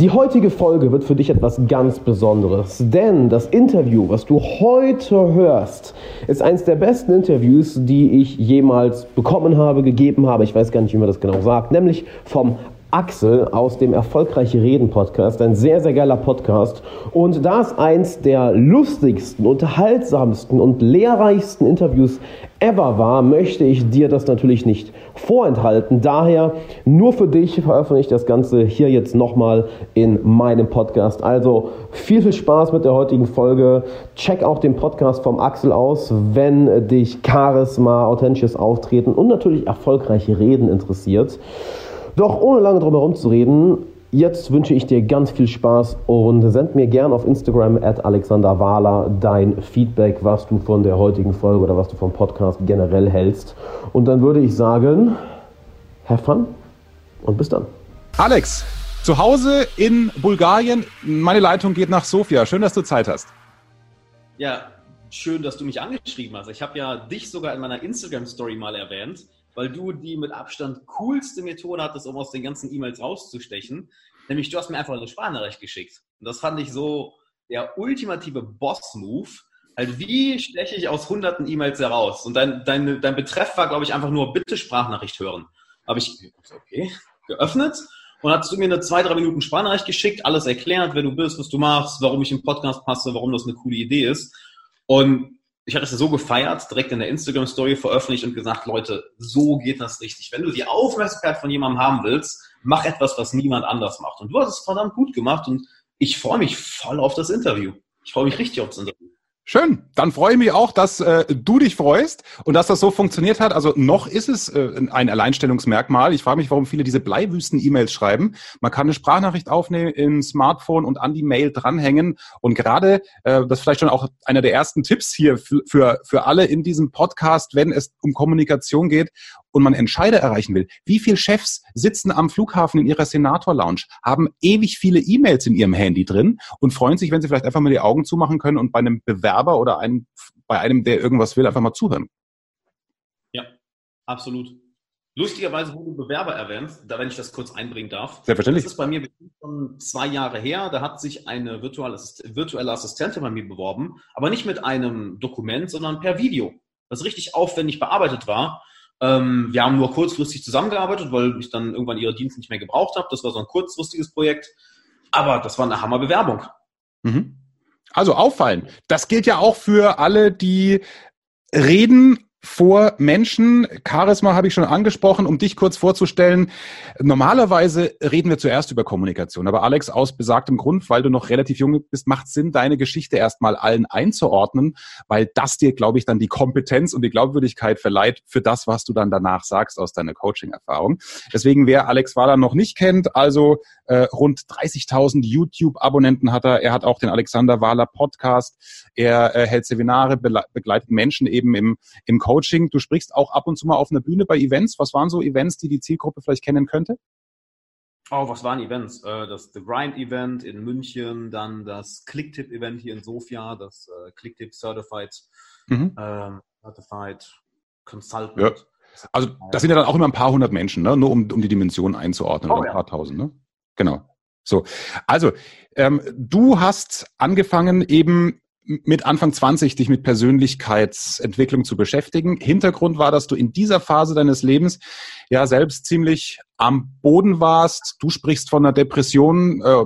Die heutige Folge wird für dich etwas ganz Besonderes, denn das Interview, was du heute hörst, ist eines der besten Interviews, die ich jemals bekommen habe, gegeben habe. Ich weiß gar nicht, wie man das genau sagt, nämlich vom Axel aus dem Erfolgreiche Reden Podcast, ein sehr, sehr geiler Podcast. Und da es eins der lustigsten, unterhaltsamsten und lehrreichsten Interviews ever war, möchte ich dir das natürlich nicht vorenthalten. Daher nur für dich veröffentliche ich das Ganze hier jetzt nochmal in meinem Podcast. Also viel, viel Spaß mit der heutigen Folge. Check auch den Podcast vom Axel aus, wenn dich Charisma, authentisches Auftreten und natürlich erfolgreiche Reden interessiert. Doch ohne lange drum herum zu reden, jetzt wünsche ich dir ganz viel Spaß und send mir gern auf Instagram at Alexander Wahler dein Feedback, was du von der heutigen Folge oder was du vom Podcast generell hältst. Und dann würde ich sagen, have fun und bis dann. Alex, zu Hause in Bulgarien, meine Leitung geht nach Sofia. Schön, dass du Zeit hast. Ja, schön, dass du mich angeschrieben hast. Ich habe ja dich sogar in meiner Instagram-Story mal erwähnt weil du die mit Abstand coolste Methode hattest, um aus den ganzen E-Mails rauszustechen. Nämlich, du hast mir einfach eine Sprachnachricht geschickt. Und das fand ich so der ultimative Boss-Move. Halt, wie steche ich aus hunderten E-Mails heraus? Und dein, dein, dein Betreff war, glaube ich, einfach nur bitte Sprachnachricht hören. Habe ich, okay, geöffnet und hast du mir eine zwei, drei Minuten Sprachnachricht geschickt, alles erklärt, wer du bist, was du machst, warum ich im Podcast passe, warum das eine coole Idee ist. Und ich hatte es so gefeiert, direkt in der Instagram-Story veröffentlicht und gesagt, Leute, so geht das richtig. Wenn du die Aufmerksamkeit von jemandem haben willst, mach etwas, was niemand anders macht. Und du hast es verdammt gut gemacht und ich freue mich voll auf das Interview. Ich freue mich richtig auf das Interview. Schön. Dann freue ich mich auch, dass äh, du dich freust und dass das so funktioniert hat. Also noch ist es äh, ein Alleinstellungsmerkmal. Ich frage mich, warum viele diese Bleiwüsten-E-Mails schreiben. Man kann eine Sprachnachricht aufnehmen im Smartphone und an die Mail dranhängen. Und gerade, äh, das ist vielleicht schon auch einer der ersten Tipps hier für, für alle in diesem Podcast, wenn es um Kommunikation geht und man Entscheider erreichen will. Wie viele Chefs sitzen am Flughafen in ihrer Senator-Lounge, haben ewig viele E-Mails in ihrem Handy drin und freuen sich, wenn sie vielleicht einfach mal die Augen zumachen können und bei einem Bewerber oder einem, bei einem, der irgendwas will, einfach mal zuhören. Ja, absolut. Lustigerweise, wo du Bewerber erwähnst, da wenn ich das kurz einbringen darf. Selbstverständlich. Das ist bei mir schon zwei Jahre her. Da hat sich eine virtuelle, Assistentin bei mir beworben, aber nicht mit einem Dokument, sondern per Video, das richtig aufwendig bearbeitet war. Ähm, wir haben nur kurzfristig zusammengearbeitet, weil ich dann irgendwann ihre Dienste nicht mehr gebraucht habe. Das war so ein kurzfristiges Projekt. Aber das war eine Hammerbewerbung. Mhm. Also auffallen. Das gilt ja auch für alle, die reden vor Menschen. Charisma habe ich schon angesprochen, um dich kurz vorzustellen. Normalerweise reden wir zuerst über Kommunikation, aber Alex, aus besagtem Grund, weil du noch relativ jung bist, macht Sinn, deine Geschichte erstmal allen einzuordnen, weil das dir, glaube ich, dann die Kompetenz und die Glaubwürdigkeit verleiht für das, was du dann danach sagst aus deiner Coaching-Erfahrung. Deswegen, wer Alex Wahler noch nicht kennt, also äh, rund 30.000 YouTube-Abonnenten hat er. Er hat auch den Alexander Wahler Podcast. Er äh, hält Seminare, begleitet Menschen eben im, im Coaching. Du sprichst auch ab und zu mal auf einer Bühne bei Events. Was waren so Events, die die Zielgruppe vielleicht kennen könnte? Oh, was waren Events? Äh, das The Grind Event in München, dann das Clicktip Event hier in Sofia, das äh, Clicktip Certified, mhm. ähm, Certified Consultant. Ja. Also das sind ja dann auch immer ein paar hundert Menschen, ne? nur um, um die Dimension einzuordnen, oh, oder ein paar tausend. Ne? Genau. So, also ähm, du hast angefangen eben mit Anfang 20 dich mit Persönlichkeitsentwicklung zu beschäftigen. Hintergrund war, dass du in dieser Phase deines Lebens ja selbst ziemlich am Boden warst. Du sprichst von einer Depression. Äh,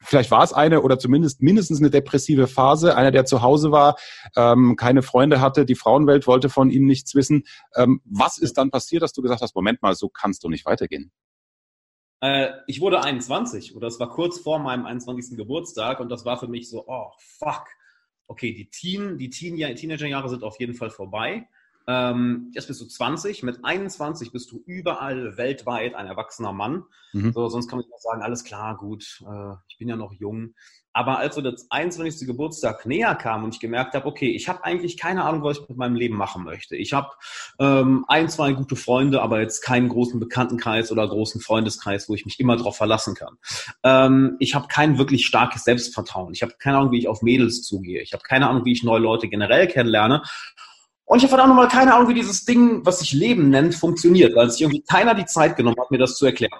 vielleicht war es eine oder zumindest mindestens eine depressive Phase. Einer, der zu Hause war, ähm, keine Freunde hatte, die Frauenwelt wollte von ihm nichts wissen. Ähm, was ist dann passiert, dass du gesagt hast, Moment mal, so kannst du nicht weitergehen? Äh, ich wurde 21 oder es war kurz vor meinem 21. Geburtstag und das war für mich so, oh fuck, okay, die, Teen, die Teen Teenagerjahre sind auf jeden Fall vorbei. Ähm, jetzt bist du 20, mit 21 bist du überall weltweit ein erwachsener Mann. Mhm. So, sonst kann man sagen, alles klar, gut, äh, ich bin ja noch jung. Aber als so der 21. Geburtstag näher kam und ich gemerkt habe, okay, ich habe eigentlich keine Ahnung, was ich mit meinem Leben machen möchte. Ich habe ähm, ein, zwei gute Freunde, aber jetzt keinen großen Bekanntenkreis oder großen Freundeskreis, wo ich mich immer drauf verlassen kann. Ähm, ich habe kein wirklich starkes Selbstvertrauen. Ich habe keine Ahnung, wie ich auf Mädels zugehe. Ich habe keine Ahnung, wie ich neue Leute generell kennenlerne. Und ich habe verdammt nochmal keine Ahnung, wie dieses Ding, was sich Leben nennt, funktioniert, weil sich irgendwie keiner die Zeit genommen hat, mir das zu erklären.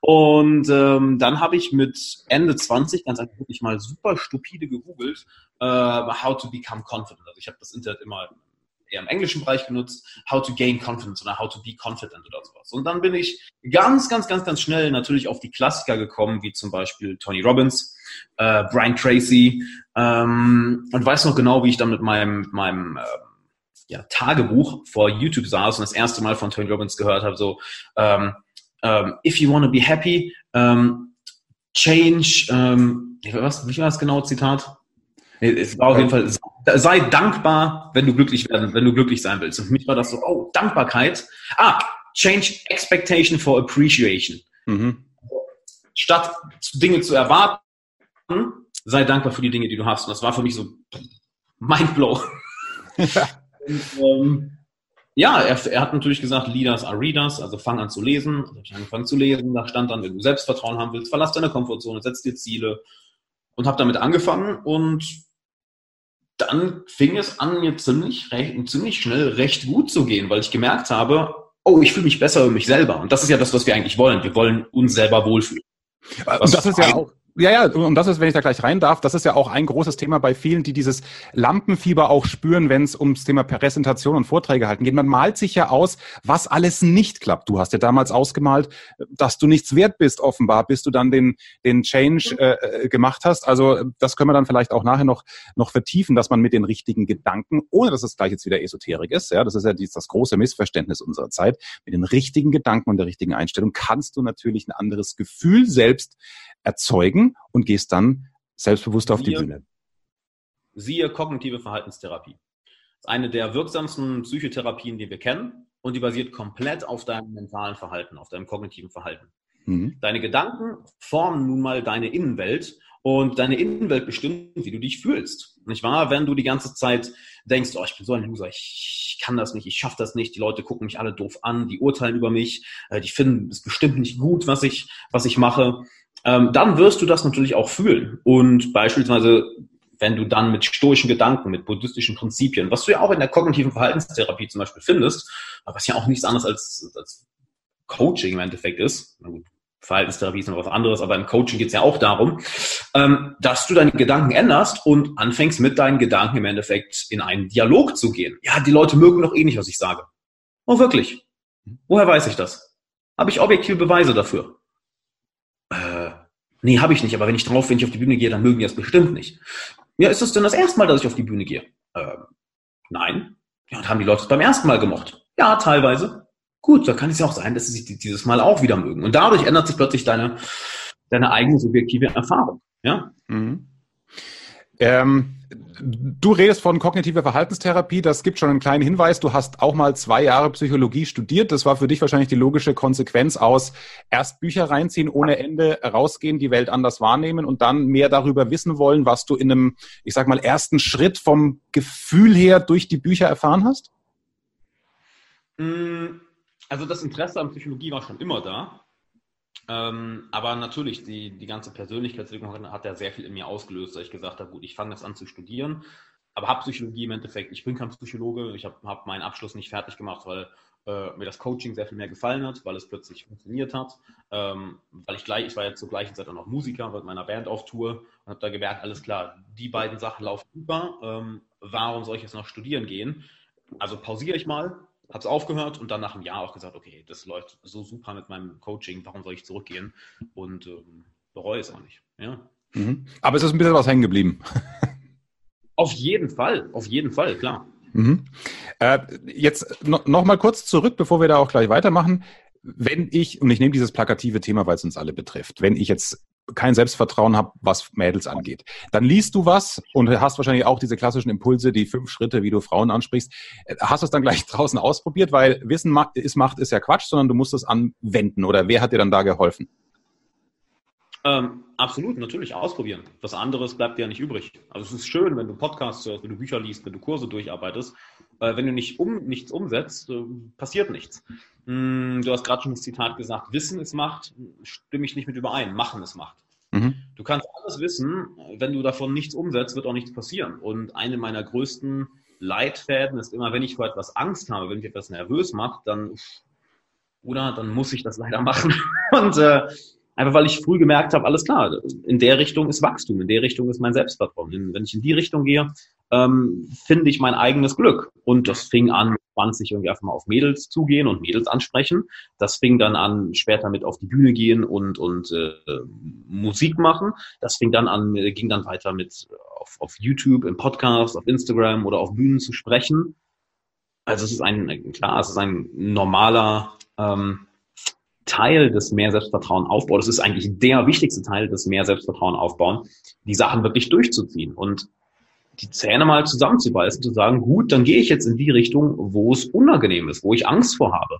Und ähm, dann habe ich mit Ende 20 ganz einfach wirklich mal super stupide gegoogelt, äh, how to become confident. Also ich habe das Internet immer eher im englischen Bereich genutzt, how to gain confidence oder how to be confident oder sowas. Und dann bin ich ganz, ganz, ganz, ganz schnell natürlich auf die Klassiker gekommen, wie zum Beispiel Tony Robbins, äh, Brian Tracy ähm, und weiß noch genau, wie ich dann mit meinem, meinem äh, ja, Tagebuch vor YouTube saß und das erste Mal von Tony Robbins gehört habe, so ähm, um, if you want to be happy, um, change, um, was, wie war das genau Zitat? Es war auf jeden Fall, sei dankbar, wenn du glücklich werden, wenn du glücklich sein willst. Und für mich war das so, oh, Dankbarkeit. Ah, change expectation for appreciation. Mhm. Statt Dinge zu erwarten, sei dankbar für die Dinge, die du hast. Und das war für mich so mindblow. Ja. Und, ähm, ja, er, er, hat natürlich gesagt, Leaders are Readers, also fang an zu lesen. Also habe ich angefangen zu lesen. Da stand dann, wenn du Selbstvertrauen haben willst, verlass deine Komfortzone, setz dir Ziele und habe damit angefangen und dann fing es an, mir ziemlich, recht, ziemlich schnell recht gut zu gehen, weil ich gemerkt habe, oh, ich fühle mich besser über mich selber. Und das ist ja das, was wir eigentlich wollen. Wir wollen uns selber wohlfühlen. Was das ist ja auch ja, ja, und das ist, wenn ich da gleich rein darf, das ist ja auch ein großes Thema bei vielen, die dieses Lampenfieber auch spüren, wenn es ums Thema Präsentation und Vorträge halten geht. Man malt sich ja aus, was alles nicht klappt. Du hast ja damals ausgemalt, dass du nichts wert bist, offenbar, bis du dann den, den Change äh, äh gemacht hast. Also das können wir dann vielleicht auch nachher noch, noch vertiefen, dass man mit den richtigen Gedanken, ohne dass es gleich jetzt wieder Esoterik ist, ja, das ist ja dies, das große Missverständnis unserer Zeit, mit den richtigen Gedanken und der richtigen Einstellung kannst du natürlich ein anderes Gefühl selbst erzeugen und gehst dann selbstbewusst auf die Bühne. Siehe kognitive Verhaltenstherapie. Das ist eine der wirksamsten Psychotherapien, die wir kennen und die basiert komplett auf deinem mentalen Verhalten, auf deinem kognitiven Verhalten. Mhm. Deine Gedanken formen nun mal deine Innenwelt und deine Innenwelt bestimmt, wie du dich fühlst. Nicht wahr? Wenn du die ganze Zeit denkst, oh, ich bin so ein Loser, ich kann das nicht, ich schaffe das nicht, die Leute gucken mich alle doof an, die urteilen über mich, äh, die finden es bestimmt nicht gut, was ich, was ich mache, ähm, dann wirst du das natürlich auch fühlen. Und beispielsweise, wenn du dann mit stoischen Gedanken, mit buddhistischen Prinzipien, was du ja auch in der kognitiven Verhaltenstherapie zum Beispiel findest, was ja auch nichts anderes als, als Coaching im Endeffekt ist, Verhaltenstherapie ist noch was anderes, aber im Coaching geht es ja auch darum, ähm, dass du deine Gedanken änderst und anfängst mit deinen Gedanken im Endeffekt in einen Dialog zu gehen. Ja, die Leute mögen doch eh nicht, was ich sage. Oh, wirklich? Woher weiß ich das? Habe ich objektive Beweise dafür? Äh, nee, habe ich nicht, aber wenn ich drauf, wenn ich auf die Bühne gehe, dann mögen die das bestimmt nicht. Ja, ist das denn das erste Mal, dass ich auf die Bühne gehe? Äh, nein. Ja, und haben die Leute es beim ersten Mal gemocht? Ja, teilweise. Gut, da kann es ja auch sein, dass sie sich dieses Mal auch wieder mögen. Und dadurch ändert sich plötzlich deine, deine eigene subjektive Erfahrung. Ja? Mhm. Ähm, du redest von kognitiver Verhaltenstherapie. Das gibt schon einen kleinen Hinweis. Du hast auch mal zwei Jahre Psychologie studiert. Das war für dich wahrscheinlich die logische Konsequenz aus erst Bücher reinziehen, ohne Ende rausgehen, die Welt anders wahrnehmen und dann mehr darüber wissen wollen, was du in einem, ich sag mal, ersten Schritt vom Gefühl her durch die Bücher erfahren hast? Mm, also das Interesse an Psychologie war schon immer da. Ähm, aber natürlich, die, die ganze Persönlichkeitsentwicklung hat ja sehr viel in mir ausgelöst, dass ich gesagt habe, gut, ich fange jetzt an zu studieren, aber habe Psychologie im Endeffekt, ich bin kein Psychologe, ich habe hab meinen Abschluss nicht fertig gemacht, weil äh, mir das Coaching sehr viel mehr gefallen hat, weil es plötzlich funktioniert hat, ähm, weil ich gleich, ich war ja zur gleichen Zeit auch noch Musiker mit meiner Band auf Tour und habe da gemerkt, alles klar, die beiden Sachen laufen über, ähm, warum soll ich jetzt noch studieren gehen? Also pausiere ich mal, habe es aufgehört und dann nach einem Jahr auch gesagt, okay, das läuft so super mit meinem Coaching, warum soll ich zurückgehen? Und ähm, bereue es auch nicht. Ja. Mhm. Aber es ist ein bisschen was hängen geblieben. auf jeden Fall, auf jeden Fall, klar. Mhm. Äh, jetzt no, noch mal kurz zurück, bevor wir da auch gleich weitermachen. Wenn ich, und ich nehme dieses plakative Thema, weil es uns alle betrifft, wenn ich jetzt kein Selbstvertrauen habe, was Mädels angeht. Dann liest du was und hast wahrscheinlich auch diese klassischen Impulse, die fünf Schritte, wie du Frauen ansprichst. Hast du es dann gleich draußen ausprobiert, weil Wissen ist Macht ist ja Quatsch, sondern du musst es anwenden. Oder wer hat dir dann da geholfen? Ähm, absolut, natürlich ausprobieren. Was anderes bleibt dir ja nicht übrig. Also es ist schön, wenn du Podcasts hörst, wenn du Bücher liest, wenn du Kurse durcharbeitest. Äh, wenn du nicht um, nichts umsetzt, äh, passiert nichts. Mm, du hast gerade schon das Zitat gesagt, Wissen ist Macht, stimme ich nicht mit überein, Machen ist Macht. Mhm. Du kannst alles wissen, wenn du davon nichts umsetzt, wird auch nichts passieren. Und eine meiner größten Leitfäden ist immer, wenn ich vor etwas Angst habe, wenn mich etwas nervös macht, dann, oder dann muss ich das leider machen. Und äh, Einfach weil ich früh gemerkt habe, alles klar, in der Richtung ist Wachstum, in der Richtung ist mein Selbstvertrauen. Wenn ich in die Richtung gehe, ähm, finde ich mein eigenes Glück. Und das fing an, 20 irgendwie einfach mal auf Mädels zugehen und Mädels ansprechen. Das fing dann an, später mit auf die Bühne gehen und, und äh, Musik machen. Das fing dann an, ging dann weiter mit auf, auf YouTube, im Podcast, auf Instagram oder auf Bühnen zu sprechen. Also es ist ein, klar, es ist ein normaler ähm, Teil des mehr Selbstvertrauen aufbauen. Das ist eigentlich der wichtigste Teil des mehr Selbstvertrauen aufbauen, die Sachen wirklich durchzuziehen und die Zähne mal zusammenzubeißen, zu sagen, gut, dann gehe ich jetzt in die Richtung, wo es unangenehm ist, wo ich Angst vor habe.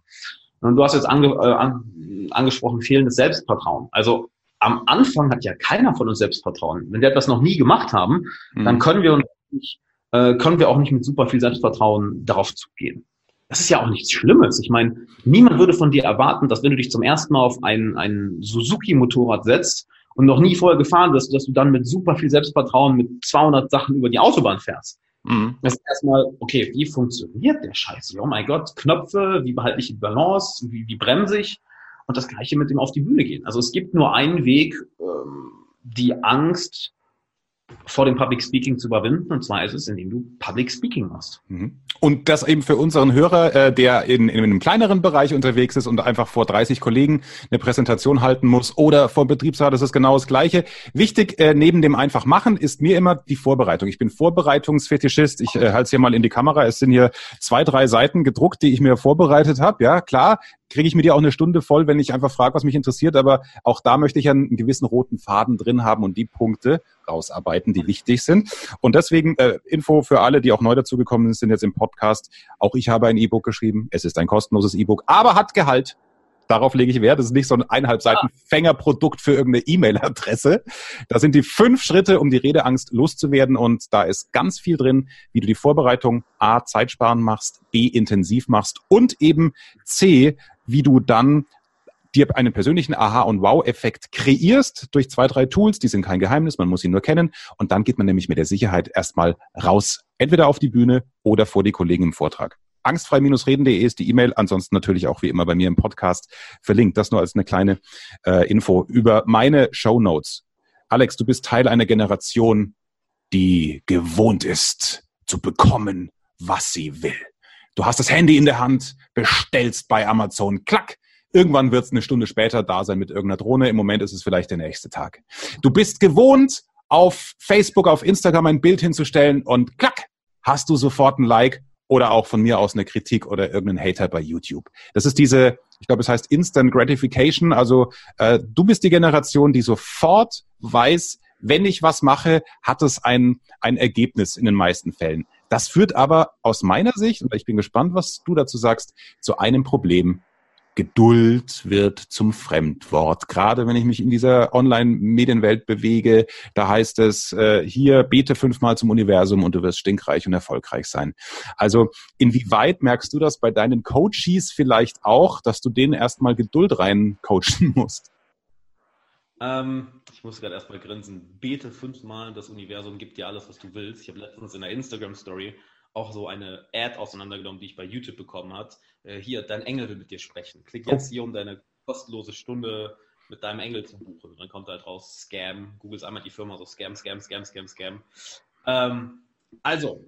Und du hast jetzt ange, äh, an, angesprochen, fehlendes Selbstvertrauen. Also am Anfang hat ja keiner von uns Selbstvertrauen. Wenn wir etwas noch nie gemacht haben, mhm. dann können wir uns nicht, äh, können wir auch nicht mit super viel Selbstvertrauen darauf zugehen. Das ist ja auch nichts Schlimmes. Ich meine, niemand würde von dir erwarten, dass wenn du dich zum ersten Mal auf ein, ein Suzuki-Motorrad setzt und noch nie vorher gefahren bist, dass du dann mit super viel Selbstvertrauen mit 200 Sachen über die Autobahn fährst. Mhm. Das ist erstmal, okay, wie funktioniert der Scheiß? Oh mein Gott, Knöpfe, wie behalte ich die Balance, wie, wie bremse ich? Und das Gleiche mit dem auf die Bühne gehen. Also es gibt nur einen Weg, ähm, die Angst vor dem Public Speaking zu überwinden. Und zwar ist es, indem du Public Speaking machst. Mhm. Und das eben für unseren Hörer, äh, der in, in einem kleineren Bereich unterwegs ist und einfach vor 30 Kollegen eine Präsentation halten muss oder vor dem Betriebsrat, das ist genau das Gleiche. Wichtig äh, neben dem einfach machen ist mir immer die Vorbereitung. Ich bin Vorbereitungsfetischist. Ich äh, halte es hier mal in die Kamera. Es sind hier zwei, drei Seiten gedruckt, die ich mir vorbereitet habe. Ja, klar, kriege ich mir die auch eine Stunde voll, wenn ich einfach frage, was mich interessiert. Aber auch da möchte ich einen gewissen roten Faden drin haben und die Punkte rausarbeiten, die wichtig sind. Und deswegen äh, Info für alle, die auch neu dazugekommen sind jetzt im Podcast. Auch ich habe ein E-Book geschrieben. Es ist ein kostenloses E-Book, aber hat Gehalt. Darauf lege ich Wert. Das ist nicht so ein eineinhalb Seiten Fängerprodukt für irgendeine E-Mail-Adresse. Da sind die fünf Schritte, um die Redeangst loszuwerden. Und da ist ganz viel drin, wie du die Vorbereitung A, Zeitsparen machst, B, intensiv machst und eben C, wie du dann dir einen persönlichen Aha- und Wow-Effekt kreierst durch zwei, drei Tools, die sind kein Geheimnis, man muss sie nur kennen und dann geht man nämlich mit der Sicherheit erstmal raus, entweder auf die Bühne oder vor die Kollegen im Vortrag. Angstfrei-reden.de ist die E-Mail, ansonsten natürlich auch wie immer bei mir im Podcast verlinkt. Das nur als eine kleine äh, Info über meine Show Notes. Alex, du bist Teil einer Generation, die gewohnt ist zu bekommen, was sie will. Du hast das Handy in der Hand, bestellst bei Amazon, klack. Irgendwann wird es eine Stunde später da sein mit irgendeiner Drohne. Im Moment ist es vielleicht der nächste Tag. Du bist gewohnt, auf Facebook, auf Instagram ein Bild hinzustellen und klack, hast du sofort ein Like oder auch von mir aus eine Kritik oder irgendeinen Hater bei YouTube. Das ist diese, ich glaube, es heißt Instant Gratification. Also äh, du bist die Generation, die sofort weiß, wenn ich was mache, hat es ein, ein Ergebnis in den meisten Fällen. Das führt aber aus meiner Sicht, und ich bin gespannt, was du dazu sagst, zu einem Problem. Geduld wird zum Fremdwort. Gerade wenn ich mich in dieser Online-Medienwelt bewege, da heißt es, äh, hier bete fünfmal zum Universum und du wirst stinkreich und erfolgreich sein. Also inwieweit merkst du das bei deinen Coaches vielleicht auch, dass du denen erstmal Geduld rein coachen musst? Ähm, muss gerade erstmal grinsen. Bete fünfmal, das Universum gibt dir alles, was du willst. Ich habe letztens in der Instagram-Story auch so eine Ad auseinandergenommen, die ich bei YouTube bekommen hat. Äh, hier, dein Engel will mit dir sprechen. Klick jetzt hier, um deine kostenlose Stunde mit deinem Engel zu buchen. Und dann kommt halt raus Scam. Googles einmal die Firma so Scam, Scam, Scam, Scam, Scam. Ähm, also,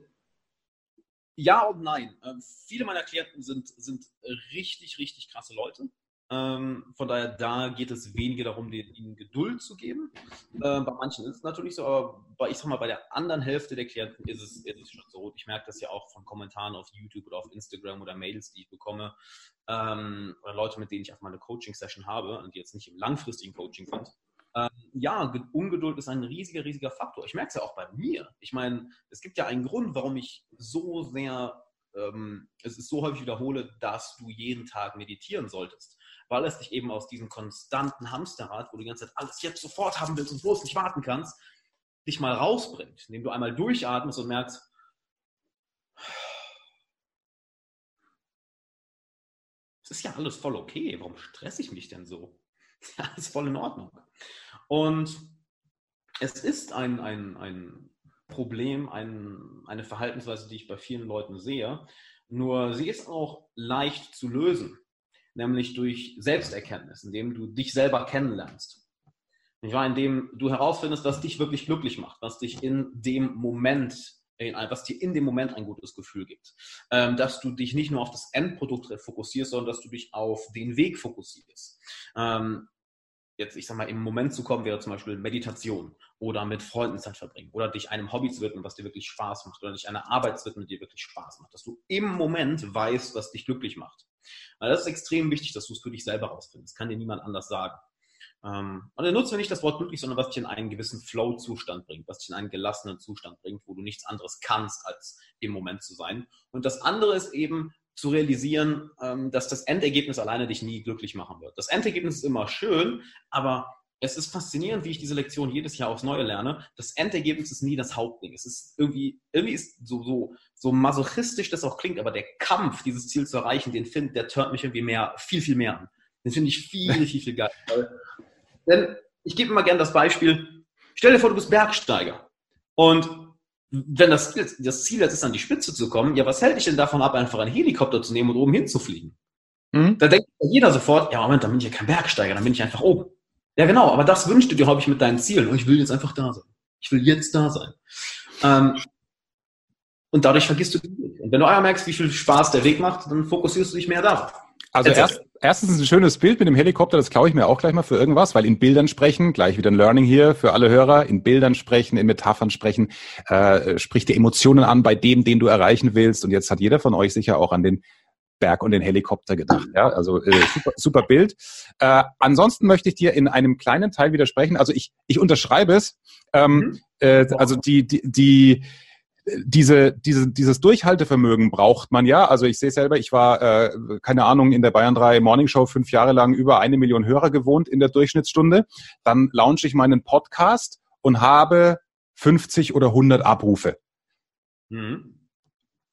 ja und nein. Ähm, viele meiner Klienten sind, sind richtig, richtig krasse Leute. Ähm, von daher, da geht es weniger darum, ihnen Geduld zu geben. Ähm, bei manchen ist es natürlich so, aber bei, ich sag mal, bei der anderen Hälfte der Klienten ist es, ist es schon so. Ich merke das ja auch von Kommentaren auf YouTube oder auf Instagram oder Mails, die ich bekomme, ähm, oder Leute, mit denen ich auch mal eine Coaching-Session habe und die jetzt nicht im langfristigen Coaching sind. Ähm, ja, Ungeduld ist ein riesiger, riesiger Faktor. Ich merke es ja auch bei mir. Ich meine, es gibt ja einen Grund, warum ich so sehr ähm, es ist so häufig wiederhole, dass du jeden Tag meditieren solltest weil es dich eben aus diesem konstanten Hamsterrad, wo du die ganze Zeit alles jetzt sofort haben willst und bloß nicht warten kannst, dich mal rausbringt, indem du einmal durchatmest und merkst, es ist ja alles voll okay, warum stresse ich mich denn so? Ja, ist voll in Ordnung. Und es ist ein, ein, ein Problem, ein, eine Verhaltensweise, die ich bei vielen Leuten sehe, nur sie ist auch leicht zu lösen. Nämlich durch Selbsterkenntnis, indem du dich selber kennenlernst. Ich war, indem du herausfindest, was dich wirklich glücklich macht, was dich in dem Moment, was dir in dem Moment ein gutes Gefühl gibt. Ähm, dass du dich nicht nur auf das Endprodukt fokussierst, sondern dass du dich auf den Weg fokussierst. Ähm, jetzt, ich sag mal, im Moment zu kommen, wäre zum Beispiel Meditation oder mit Freunden Zeit verbringen oder dich einem Hobby zu widmen, was dir wirklich Spaß macht oder dich einer Arbeit zu widmen, die dir wirklich Spaß macht. Dass du im Moment weißt, was dich glücklich macht. Also das ist extrem wichtig, dass du es für dich selber rausfindest. Das kann dir niemand anders sagen. Ähm, und dann nutzen wir nicht das Wort glücklich, sondern was dich in einen gewissen Flow-Zustand bringt, was dich in einen gelassenen Zustand bringt, wo du nichts anderes kannst, als im Moment zu sein. Und das andere ist eben zu realisieren, ähm, dass das Endergebnis alleine dich nie glücklich machen wird. Das Endergebnis ist immer schön, aber es ist faszinierend, wie ich diese Lektion jedes Jahr aufs Neue lerne. Das Endergebnis ist nie das Hauptding. Es ist irgendwie, irgendwie ist so, so, so masochistisch das auch klingt, aber der Kampf, dieses Ziel zu erreichen, den findet, der tört mich irgendwie mehr, viel, viel mehr an. Den finde ich viel, viel, viel geil. Denn ich gebe immer gerne das Beispiel, stell dir vor, du bist Bergsteiger. Und wenn das, das Ziel jetzt ist, an die Spitze zu kommen, ja, was hält dich denn davon ab, einfach einen Helikopter zu nehmen und oben hinzufliegen? Mhm. Da denkt jeder sofort, ja, Moment, dann bin ich ja kein Bergsteiger, dann bin ich einfach oben. Ja, genau, aber das wünschst du dir, glaube ich, mit deinen Zielen. Und ich will jetzt einfach da sein. Ich will jetzt da sein. Ähm, und dadurch vergisst du den. Und wenn du einmal merkst, wie viel Spaß der Weg macht, dann fokussierst du dich mehr darauf. Also erst, erstens ein schönes Bild mit dem Helikopter, das klaue ich mir auch gleich mal für irgendwas, weil in Bildern sprechen, gleich wieder ein Learning hier für alle Hörer, in Bildern sprechen, in Metaphern sprechen, äh, sprich die Emotionen an bei dem, den du erreichen willst. Und jetzt hat jeder von euch sicher auch an den Berg und den Helikopter gedacht. Ja, also äh, super, super Bild. Äh, ansonsten möchte ich dir in einem kleinen Teil widersprechen. Also ich, ich unterschreibe es. Ähm, mhm. äh, also die, die, die diese, diese, dieses Durchhaltevermögen braucht man ja. Also ich sehe selber, ich war, äh, keine Ahnung, in der Bayern 3 Morning Show fünf Jahre lang über eine Million Hörer gewohnt in der Durchschnittsstunde. Dann launche ich meinen Podcast und habe 50 oder 100 Abrufe. Mhm.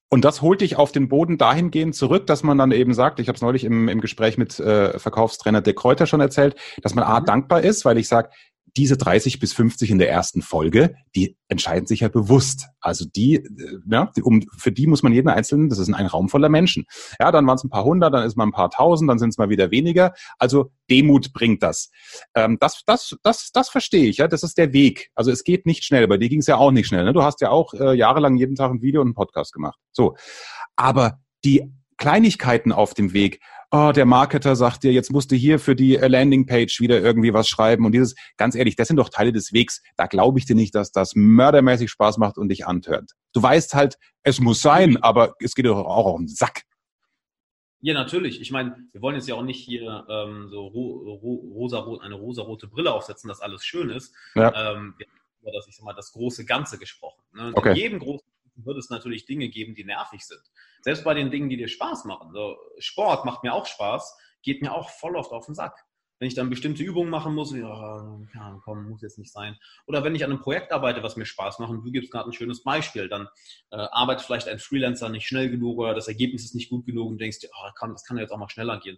Und das holt dich auf den Boden dahingehend zurück, dass man dann eben sagt, ich habe es neulich im, im Gespräch mit äh, Verkaufstrainer De Kräuter schon erzählt, dass man A, mhm. dankbar ist, weil ich sage, diese 30 bis 50 in der ersten Folge, die entscheiden sich ja bewusst. Also die, äh, ja, um, für die muss man jeden einzelnen, das ist ein Raum voller Menschen. Ja, dann waren es ein paar hundert, dann ist man ein paar tausend, dann sind es mal wieder weniger. Also Demut bringt das. Ähm, das, das, das, das verstehe ich. Ja, das ist der Weg. Also es geht nicht schnell. Bei dir ging es ja auch nicht schnell. Ne? Du hast ja auch äh, jahrelang jeden Tag ein Video und einen Podcast gemacht. So, aber die Kleinigkeiten auf dem Weg, oh, der Marketer sagt dir, jetzt musst du hier für die äh, Landingpage wieder irgendwie was schreiben. Und dieses, ganz ehrlich, das sind doch Teile des Wegs. Da glaube ich dir nicht, dass das mördermäßig Spaß macht und dich antört. Du weißt halt, es muss sein, aber es geht doch auch auf den Sack. Ja, natürlich. Ich meine, wir wollen jetzt ja auch nicht hier ähm, so ro ro rosa eine rosarote Brille aufsetzen, dass alles schön ist. Ja. Ähm, wir haben über das, ich sag mal, das große Ganze gesprochen. Ne? Okay. In jedem großen wird es natürlich Dinge geben, die nervig sind. Selbst bei den Dingen, die dir Spaß machen. So, Sport macht mir auch Spaß, geht mir auch voll oft auf den Sack. Wenn ich dann bestimmte Übungen machen muss, ja, komm, muss jetzt nicht sein. Oder wenn ich an einem Projekt arbeite, was mir Spaß macht, und du gibst gerade ein schönes Beispiel, dann äh, arbeitet vielleicht ein Freelancer nicht schnell genug oder das Ergebnis ist nicht gut genug und denkst dir, oh, das kann jetzt auch mal schneller gehen.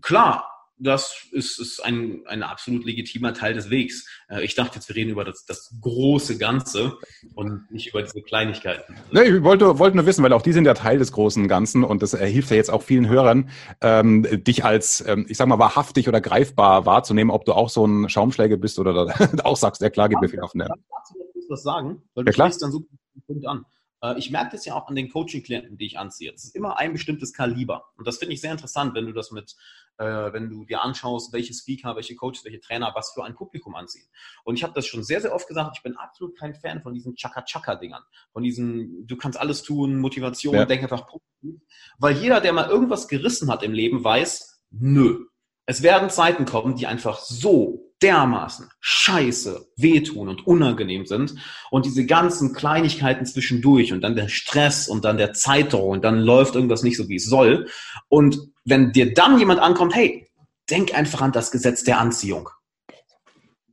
Klar, das ist, ist ein, ein absolut legitimer Teil des Wegs. Äh, ich dachte jetzt, wir reden über das, das große Ganze und nicht über diese Kleinigkeiten. Nee, ich wollte, wollte nur wissen, weil auch die sind ja Teil des großen Ganzen und das hilft ja jetzt auch vielen Hörern, ähm, dich als, ähm, ich sag mal, wahrhaftig oder greifbar wahrzunehmen, ob du auch so ein Schaumschläger bist oder auch sagst, ja klar, gib mir viel auf den Nerven. Dazu was sagen, weil du ja, dann super Punkt an. Äh, ich merke das ja auch an den Coaching-Klienten, die ich anziehe. Es ist immer ein bestimmtes Kaliber. Und das finde ich sehr interessant, wenn du das mit, äh, wenn du dir anschaust, welche Speaker, welche Coaches, welche Trainer, was für ein Publikum anziehen. Und ich habe das schon sehr, sehr oft gesagt, ich bin absolut kein Fan von diesen Chaka-Chaka-Dingern. Von diesen, du kannst alles tun, Motivation, ja. denk einfach positiv. Weil jeder, der mal irgendwas gerissen hat im Leben, weiß, nö. Es werden Zeiten kommen, die einfach so dermaßen scheiße, wehtun und unangenehm sind und diese ganzen Kleinigkeiten zwischendurch und dann der Stress und dann der Zeitdruck und dann läuft irgendwas nicht so, wie es soll. Und wenn dir dann jemand ankommt, hey, denk einfach an das Gesetz der Anziehung.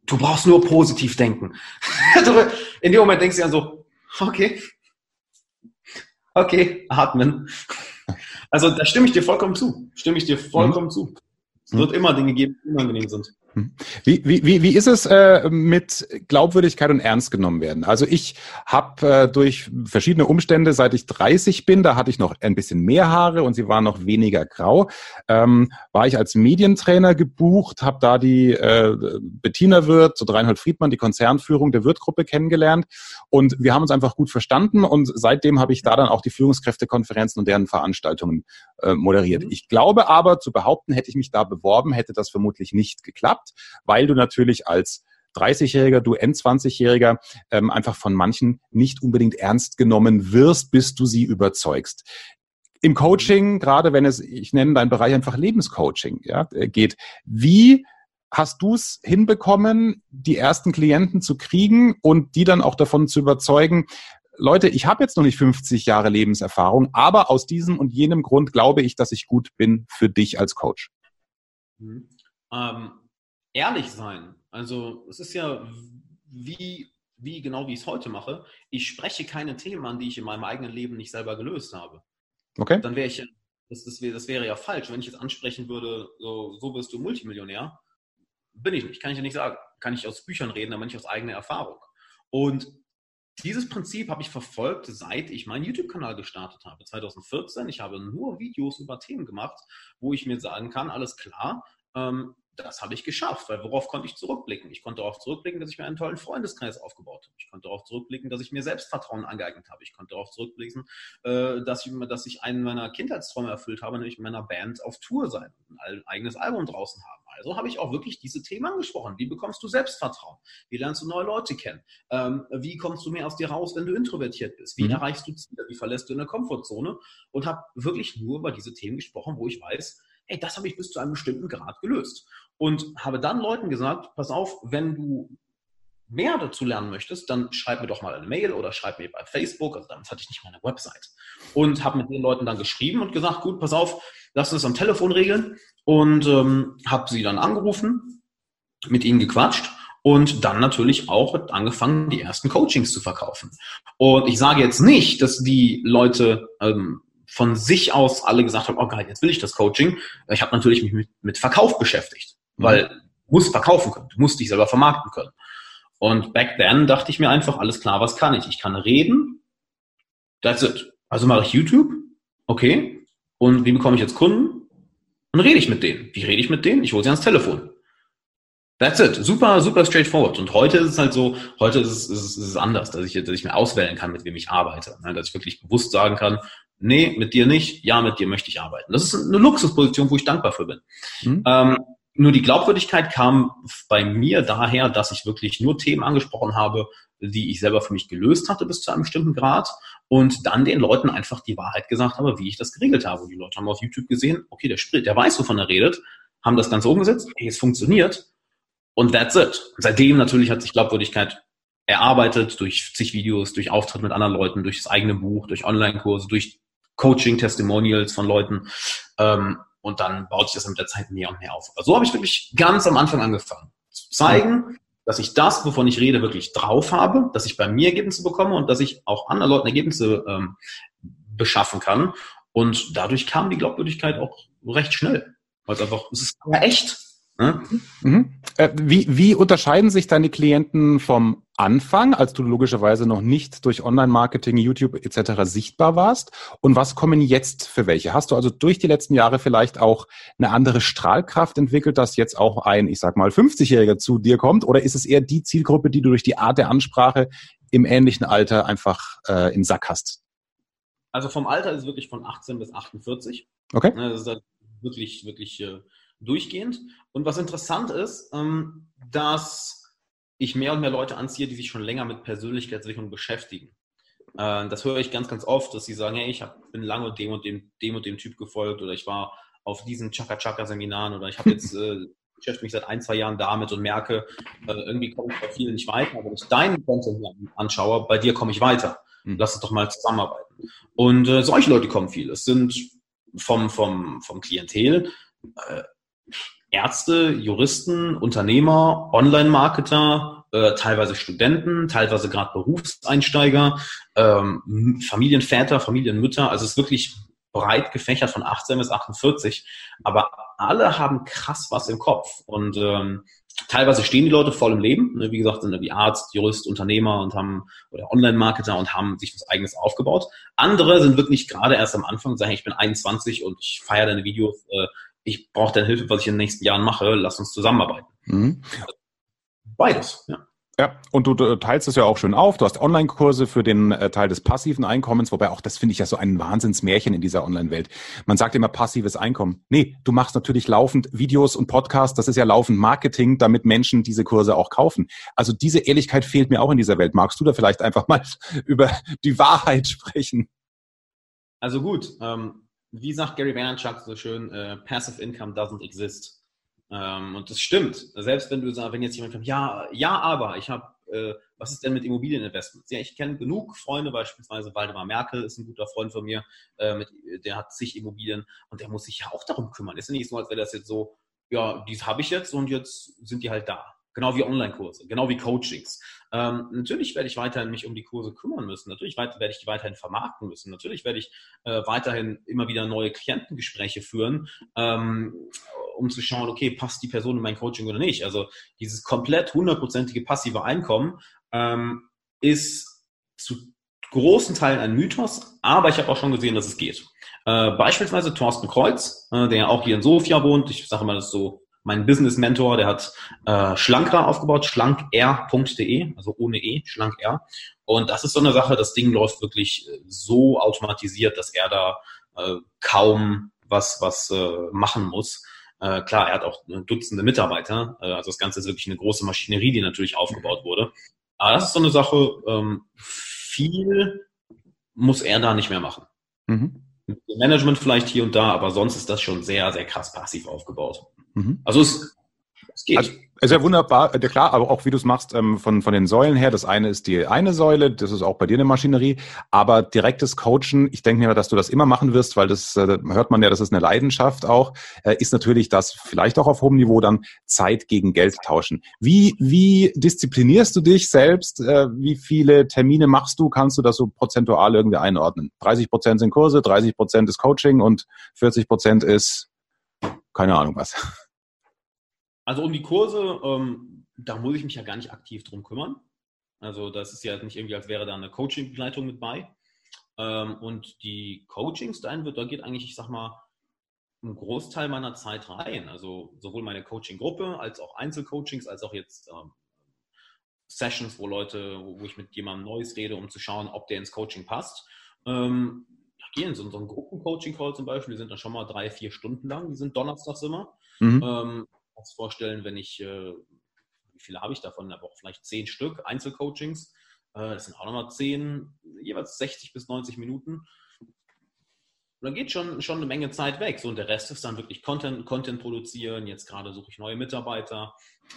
Du brauchst nur positiv denken. In dem Moment denkst du ja so, okay, okay, atmen. Also da stimme ich dir vollkommen zu. Stimme ich dir vollkommen mhm. zu. Es wird mhm. immer Dinge geben, die unangenehm sind. Hm. Wie, wie, wie ist es äh, mit Glaubwürdigkeit und Ernst genommen werden? Also ich habe äh, durch verschiedene Umstände, seit ich 30 bin, da hatte ich noch ein bisschen mehr Haare und sie waren noch weniger grau, ähm, war ich als Medientrainer gebucht, habe da die äh, Bettina Wirth, so Reinhold Friedmann, die Konzernführung der Wirth-Gruppe kennengelernt und wir haben uns einfach gut verstanden und seitdem habe ich da dann auch die Führungskräftekonferenzen und deren Veranstaltungen äh, moderiert. Mhm. Ich glaube aber, zu behaupten, hätte ich mich da beworben, hätte das vermutlich nicht geklappt, weil du natürlich als 30-Jähriger, du N20-Jähriger, ähm, einfach von manchen nicht unbedingt ernst genommen wirst, bis du sie überzeugst. Im Coaching, gerade wenn es, ich nenne deinen Bereich einfach Lebenscoaching, ja, äh, geht, wie hast du es hinbekommen, die ersten Klienten zu kriegen und die dann auch davon zu überzeugen, Leute, ich habe jetzt noch nicht 50 Jahre Lebenserfahrung, aber aus diesem und jenem Grund glaube ich, dass ich gut bin für dich als Coach. Mhm. Ähm, ehrlich sein. Also es ist ja wie, wie genau wie ich es heute mache. Ich spreche keine Themen an, die ich in meinem eigenen Leben nicht selber gelöst habe. Okay. Dann wäre ich, das, das, wäre, das wäre ja falsch. Wenn ich jetzt ansprechen würde, so, so wirst du Multimillionär, bin ich nicht, kann ich ja nicht sagen. Kann ich aus Büchern reden, aber nicht aus eigener Erfahrung. Und dieses Prinzip habe ich verfolgt, seit ich meinen YouTube-Kanal gestartet habe. 2014. Ich habe nur Videos über Themen gemacht, wo ich mir sagen kann, alles klar, ähm, das habe ich geschafft, weil worauf konnte ich zurückblicken? Ich konnte darauf zurückblicken, dass ich mir einen tollen Freundeskreis aufgebaut habe. Ich konnte darauf zurückblicken, dass ich mir Selbstvertrauen angeeignet habe. Ich konnte darauf zurückblicken, äh, dass ich, dass ich einen meiner Kindheitsträume erfüllt habe, nämlich in meiner Band auf Tour sein und ein eigenes Album draußen haben. Also habe ich auch wirklich diese Themen angesprochen. Wie bekommst du Selbstvertrauen? Wie lernst du neue Leute kennen? Ähm, wie kommst du mehr aus dir raus, wenn du introvertiert bist? Wie mhm. erreichst du Ziele? Wie verlässt du eine Komfortzone? Und habe wirklich nur über diese Themen gesprochen, wo ich weiß, hey, das habe ich bis zu einem bestimmten Grad gelöst. Und habe dann Leuten gesagt, pass auf, wenn du mehr dazu lernen möchtest, dann schreib mir doch mal eine Mail oder schreib mir bei Facebook, also damals hatte ich nicht meine Website. Und habe mit den Leuten dann geschrieben und gesagt, gut, pass auf, lass uns am Telefon regeln. Und ähm, habe sie dann angerufen, mit ihnen gequatscht und dann natürlich auch angefangen, die ersten Coachings zu verkaufen. Und ich sage jetzt nicht, dass die Leute ähm, von sich aus alle gesagt haben, oh geil, jetzt will ich das Coaching. Ich habe natürlich mich mit, mit Verkauf beschäftigt, mhm. weil du musst verkaufen können, du musst dich selber vermarkten können. Und back then dachte ich mir einfach, alles klar, was kann ich? Ich kann reden, that's it. Also mache ich YouTube, okay. Und wie bekomme ich jetzt Kunden? Dann rede ich mit denen. Wie rede ich mit denen? Ich hole sie ans Telefon. That's it. Super, super straightforward. Und heute ist es halt so, heute ist es, ist es, ist es anders, dass ich, dass ich mir auswählen kann, mit wem ich arbeite. Ne? Dass ich wirklich bewusst sagen kann, nee, mit dir nicht, ja, mit dir möchte ich arbeiten. Das ist eine Luxusposition, wo ich dankbar für bin. Mhm. Ähm, nur die Glaubwürdigkeit kam bei mir daher, dass ich wirklich nur Themen angesprochen habe, die ich selber für mich gelöst hatte bis zu einem bestimmten Grad und dann den Leuten einfach die Wahrheit gesagt habe, wie ich das geregelt habe. Und die Leute haben auf YouTube gesehen, okay, der spricht, der weiß, wovon er redet, haben das Ganze umgesetzt, hey, es funktioniert und that's it. Und seitdem natürlich hat sich Glaubwürdigkeit erarbeitet durch zig Videos, durch Auftritt mit anderen Leuten, durch das eigene Buch, durch Online-Kurse, durch Coaching-Testimonials von Leuten. Ähm, und dann baut sich das mit der Zeit mehr und mehr auf. Aber so habe ich wirklich ganz am Anfang angefangen. Zu zeigen, dass ich das, wovon ich rede, wirklich drauf habe, dass ich bei mir Ergebnisse bekomme und dass ich auch anderen Leuten Ergebnisse ähm, beschaffen kann. Und dadurch kam die Glaubwürdigkeit auch recht schnell. Weil es einfach, es ist ja echt. Ne? Mhm. Äh, wie, wie unterscheiden sich deine Klienten vom Anfang, als du logischerweise noch nicht durch Online-Marketing, YouTube etc. sichtbar warst? Und was kommen jetzt für welche? Hast du also durch die letzten Jahre vielleicht auch eine andere Strahlkraft entwickelt, dass jetzt auch ein, ich sag mal, 50-Jähriger zu dir kommt? Oder ist es eher die Zielgruppe, die du durch die Art der Ansprache im ähnlichen Alter einfach äh, im Sack hast? Also vom Alter ist es wirklich von 18 bis 48. Okay. Ne, das ist halt wirklich, wirklich äh, durchgehend. Und was interessant ist, ähm, dass ich mehr und mehr Leute anziehe, die sich schon länger mit Persönlichkeitsentwicklung beschäftigen. Äh, das höre ich ganz, ganz oft, dass sie sagen, hey, ich bin lange dem und dem, dem und dem Typ gefolgt oder ich war auf diesen Chaka-Chaka-Seminaren oder ich habe jetzt äh, beschäftige mich seit ein, zwei Jahren damit und merke, äh, irgendwie komme ich bei vielen nicht weiter, aber wenn ich deinen Content anschaue, bei dir komme ich weiter. Mhm. Lass uns doch mal zusammenarbeiten. Und äh, solche Leute kommen viel. Es sind vom, vom, vom Klientel äh, Ärzte, Juristen, Unternehmer, Online-Marketer, äh, teilweise Studenten, teilweise gerade Berufseinsteiger, ähm, Familienväter, Familienmütter. Also es ist wirklich breit gefächert von 18 bis 48. Aber alle haben krass was im Kopf. Und ähm, Teilweise stehen die Leute voll im Leben, ne? wie gesagt, sind wie Arzt, Jurist, Unternehmer und haben oder Online-Marketer und haben sich was eigenes aufgebaut. Andere sind wirklich gerade erst am Anfang und sagen, ich bin 21 und ich feiere deine Videos, äh, ich brauche deine Hilfe, was ich in den nächsten Jahren mache, lass uns zusammenarbeiten. Mhm. Beides, ja. Ja, und du teilst es ja auch schön auf. Du hast Online-Kurse für den äh, Teil des passiven Einkommens, wobei auch das finde ich ja so ein Wahnsinnsmärchen in dieser Online-Welt. Man sagt immer passives Einkommen. Nee, du machst natürlich laufend Videos und Podcasts, das ist ja laufend Marketing, damit Menschen diese Kurse auch kaufen. Also diese Ehrlichkeit fehlt mir auch in dieser Welt. Magst du da vielleicht einfach mal über die Wahrheit sprechen? Also gut, ähm, wie sagt Gary Vaynerchuk so schön, äh, passive income doesn't exist. Ähm, und das stimmt. Selbst wenn du sagst, wenn jetzt jemand kommt, ja, ja, aber ich habe, äh, was ist denn mit Immobilieninvestments? Ja, ich kenne genug Freunde, beispielsweise Waldemar Merkel ist ein guter Freund von mir, äh, mit, der hat zig Immobilien und der muss sich ja auch darum kümmern. Ist ja nicht so, als wäre das jetzt so, ja, dies habe ich jetzt und jetzt sind die halt da. Genau wie Online-Kurse, genau wie Coachings. Ähm, natürlich werde ich weiterhin mich um die Kurse kümmern müssen. Natürlich werde ich die weiterhin vermarkten müssen. Natürlich werde ich äh, weiterhin immer wieder neue Klientengespräche führen, ähm, um zu schauen, okay, passt die Person in mein Coaching oder nicht. Also dieses komplett hundertprozentige passive Einkommen ähm, ist zu großen Teilen ein Mythos, aber ich habe auch schon gesehen, dass es geht. Äh, beispielsweise Thorsten Kreuz, äh, der auch hier in Sofia wohnt. Ich sage mal, das ist so mein Business-Mentor, der hat äh, Schlankra aufgebaut, schlankr.de, also ohne E, schlankr. Und das ist so eine Sache, das Ding läuft wirklich äh, so automatisiert, dass er da äh, kaum was, was äh, machen muss. Äh, klar, er hat auch Dutzende Mitarbeiter, äh, also das Ganze ist wirklich eine große Maschinerie, die natürlich aufgebaut wurde. Aber das ist so eine Sache, ähm, viel muss er da nicht mehr machen. Mhm. Management vielleicht hier und da, aber sonst ist das schon sehr, sehr krass passiv aufgebaut. Mhm. Also es, es geht. Also, ist ja wunderbar, ja klar, aber auch wie du es machst ähm, von, von den Säulen her. Das eine ist die eine Säule, das ist auch bei dir eine Maschinerie, aber direktes Coachen, ich denke mir, dass du das immer machen wirst, weil das äh, hört man ja, das ist eine Leidenschaft auch, äh, ist natürlich das vielleicht auch auf hohem Niveau dann Zeit gegen Geld tauschen. Wie, wie disziplinierst du dich selbst? Äh, wie viele Termine machst du? Kannst du das so prozentual irgendwie einordnen? 30 Prozent sind Kurse, 30 Prozent ist Coaching und 40 Prozent ist keine Ahnung was. Also um die Kurse, ähm, da muss ich mich ja gar nicht aktiv drum kümmern. Also das ist ja nicht irgendwie, als wäre da eine Coaching-Begleitung mit bei. Ähm, und die Coachings, da, wird, da geht eigentlich, ich sag mal, ein Großteil meiner Zeit rein. Also sowohl meine Coaching-Gruppe als auch Einzelcoachings, als auch jetzt ähm, Sessions, wo Leute, wo ich mit jemandem Neues rede, um zu schauen, ob der ins Coaching passt. Ähm, gehen. So, so ein Gruppencoaching-Call zum Beispiel, die sind dann schon mal drei, vier Stunden lang. Die sind donnerstags immer. Mhm. Ähm, kannst vorstellen, wenn ich, äh, wie viele habe ich davon in der Woche? Vielleicht zehn Stück Einzelcoachings. Äh, das sind auch nochmal zehn, jeweils 60 bis 90 Minuten. Und dann geht schon, schon eine Menge Zeit weg. So, und der Rest ist dann wirklich Content, Content produzieren. Jetzt gerade suche ich neue Mitarbeiter.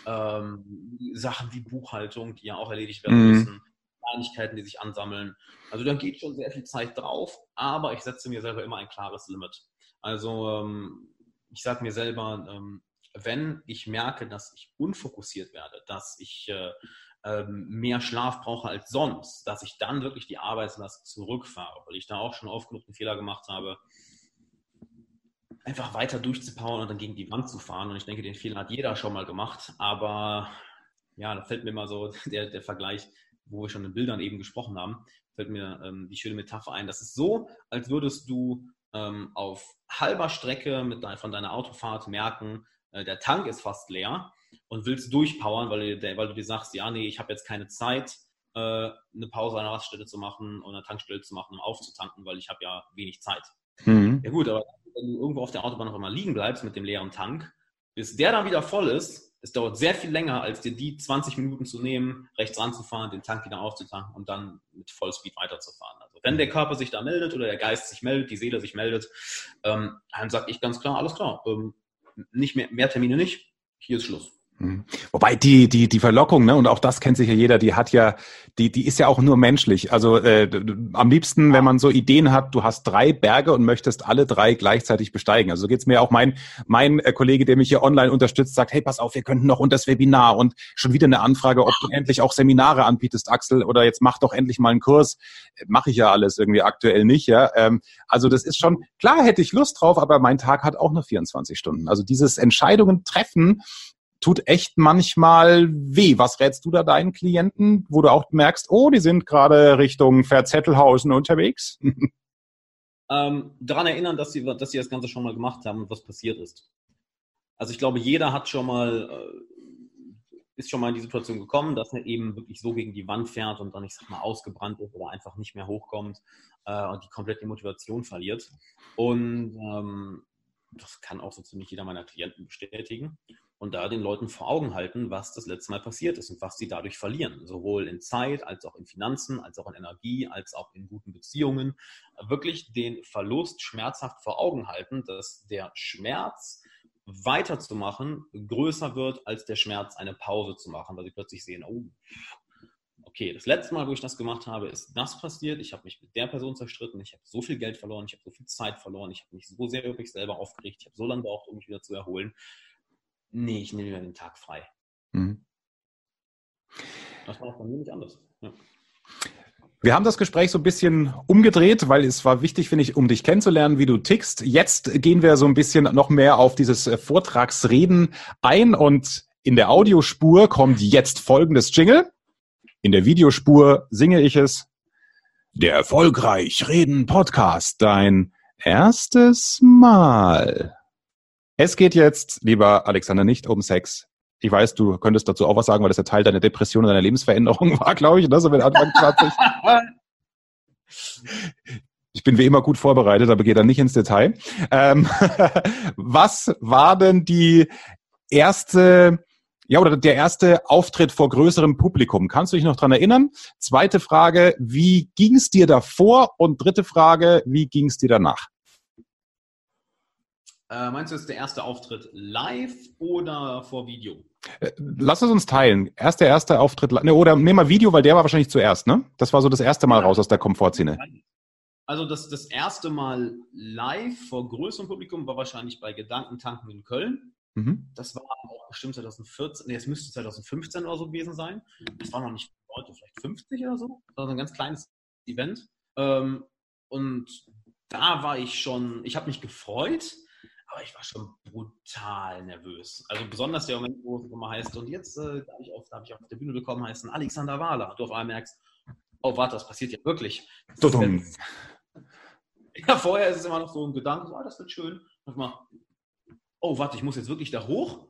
Ähm, Sachen wie Buchhaltung, die ja auch erledigt werden mhm. müssen. Kleinigkeiten, die sich ansammeln. Also dann geht schon sehr viel Zeit drauf, aber ich setze mir selber immer ein klares Limit. Also ähm, ich sage mir selber, ähm, wenn ich merke, dass ich unfokussiert werde, dass ich äh, ähm, mehr Schlaf brauche als sonst, dass ich dann wirklich die Arbeitslast zurückfahre, weil ich da auch schon oft genug einen Fehler gemacht habe, einfach weiter durchzupowern und dann gegen die Wand zu fahren. Und ich denke, den Fehler hat jeder schon mal gemacht. Aber ja, da fällt mir immer so der, der Vergleich, wo wir schon in Bildern eben gesprochen haben, fällt mir ähm, die schöne Metapher ein. Das ist so, als würdest du ähm, auf halber Strecke mit dein, von deiner Autofahrt merken, der Tank ist fast leer und willst durchpowern, weil du, weil du dir sagst, ja, nee, ich habe jetzt keine Zeit, äh, eine Pause an der Raststelle zu machen und eine Tankstelle zu machen, um aufzutanken, weil ich habe ja wenig Zeit. Mhm. Ja gut, aber wenn du irgendwo auf der Autobahn noch einmal liegen bleibst mit dem leeren Tank, bis der dann wieder voll ist, es dauert sehr viel länger, als dir die 20 Minuten zu nehmen, rechts ranzufahren, den Tank wieder aufzutanken und dann mit Vollspeed weiterzufahren. Also wenn der Körper sich da meldet oder der Geist sich meldet, die Seele sich meldet, ähm, dann sage ich ganz klar, alles klar, ähm, nicht mehr, mehr Termine nicht, hier ist Schluss. Mhm. Wobei die, die, die Verlockung, ne, und auch das kennt sich ja jeder, die hat ja, die, die ist ja auch nur menschlich. Also äh, am liebsten, wenn man so Ideen hat, du hast drei Berge und möchtest alle drei gleichzeitig besteigen. Also so geht's mir auch mein, mein äh, Kollege, der mich hier online unterstützt, sagt, hey, pass auf, wir könnten noch unter das Webinar und schon wieder eine Anfrage, ob du endlich auch Seminare anbietest, Axel, oder jetzt mach doch endlich mal einen Kurs. Mache ich ja alles irgendwie aktuell nicht, ja. Ähm, also das ist schon, klar hätte ich Lust drauf, aber mein Tag hat auch nur 24 Stunden. Also dieses Entscheidungen treffen, tut echt manchmal weh. Was rätst du da deinen Klienten, wo du auch merkst, oh, die sind gerade Richtung Verzettelhausen unterwegs? ähm, daran erinnern, dass sie, dass sie das Ganze schon mal gemacht haben und was passiert ist. Also ich glaube, jeder hat schon mal, äh, ist schon mal in die Situation gekommen, dass er eben wirklich so gegen die Wand fährt und dann, ich sag mal, ausgebrannt ist oder einfach nicht mehr hochkommt äh, und die komplette Motivation verliert. Und ähm, das kann auch so ziemlich jeder meiner Klienten bestätigen. Und da den Leuten vor Augen halten, was das letzte Mal passiert ist und was sie dadurch verlieren. Sowohl in Zeit, als auch in Finanzen, als auch in Energie, als auch in guten Beziehungen. Wirklich den Verlust schmerzhaft vor Augen halten, dass der Schmerz weiterzumachen größer wird als der Schmerz, eine Pause zu machen, weil sie plötzlich sehen, oh, okay, das letzte Mal, wo ich das gemacht habe, ist das passiert. Ich habe mich mit der Person zerstritten, ich habe so viel Geld verloren, ich habe so viel Zeit verloren, ich habe mich so sehr über mich selber aufgeregt, ich habe so lange gebraucht, um mich wieder zu erholen. Nee, ich nehme mir den Tag frei. Mhm. Das war bei mir nicht anders. Ja. Wir haben das Gespräch so ein bisschen umgedreht, weil es war wichtig, finde ich, um dich kennenzulernen, wie du tickst. Jetzt gehen wir so ein bisschen noch mehr auf dieses äh, Vortragsreden ein und in der Audiospur kommt jetzt folgendes Jingle. In der Videospur singe ich es. Der Erfolgreich Reden Podcast, dein erstes Mal. Es geht jetzt, lieber Alexander, nicht um Sex. Ich weiß, du könntest dazu auch was sagen, weil das ja Teil deiner Depression und deiner Lebensveränderung war, glaube ich, ne? so mit Anfang 20. Ich bin wie immer gut vorbereitet, aber gehe dann nicht ins Detail. Ähm, was war denn die erste ja, oder der erste Auftritt vor größerem Publikum. Kannst du dich noch dran erinnern? Zweite Frage, wie ging es dir davor? Und dritte Frage, wie ging es dir danach? Äh, meinst du jetzt der erste Auftritt live oder vor Video? Äh, lass es uns teilen. Erst der erste Auftritt, ne, oder nehmen wir Video, weil der war wahrscheinlich zuerst, ne? Das war so das erste Mal raus aus der Komfortzone. Also das, das erste Mal live vor größerem Publikum war wahrscheinlich bei Gedankentanken in Köln. Mhm. Das war auch bestimmt 2014, nee, es müsste 2015 oder so gewesen sein. Das war noch nicht Leute, vielleicht 50 oder so. Das war so ein ganz kleines Event. Ähm, und da war ich schon, ich habe mich gefreut, aber ich war schon brutal nervös. Also besonders der Moment, wo es immer heißt, und jetzt äh, darf, ich auf, darf ich auf der Bühne bekommen, heißen Alexander Wahler. Du auf einmal merkst, oh warte, das passiert ja wirklich. Das ja, vorher ist es immer noch so ein Gedanke, so, oh, das wird schön. Manchmal, oh, warte, ich muss jetzt wirklich da hoch.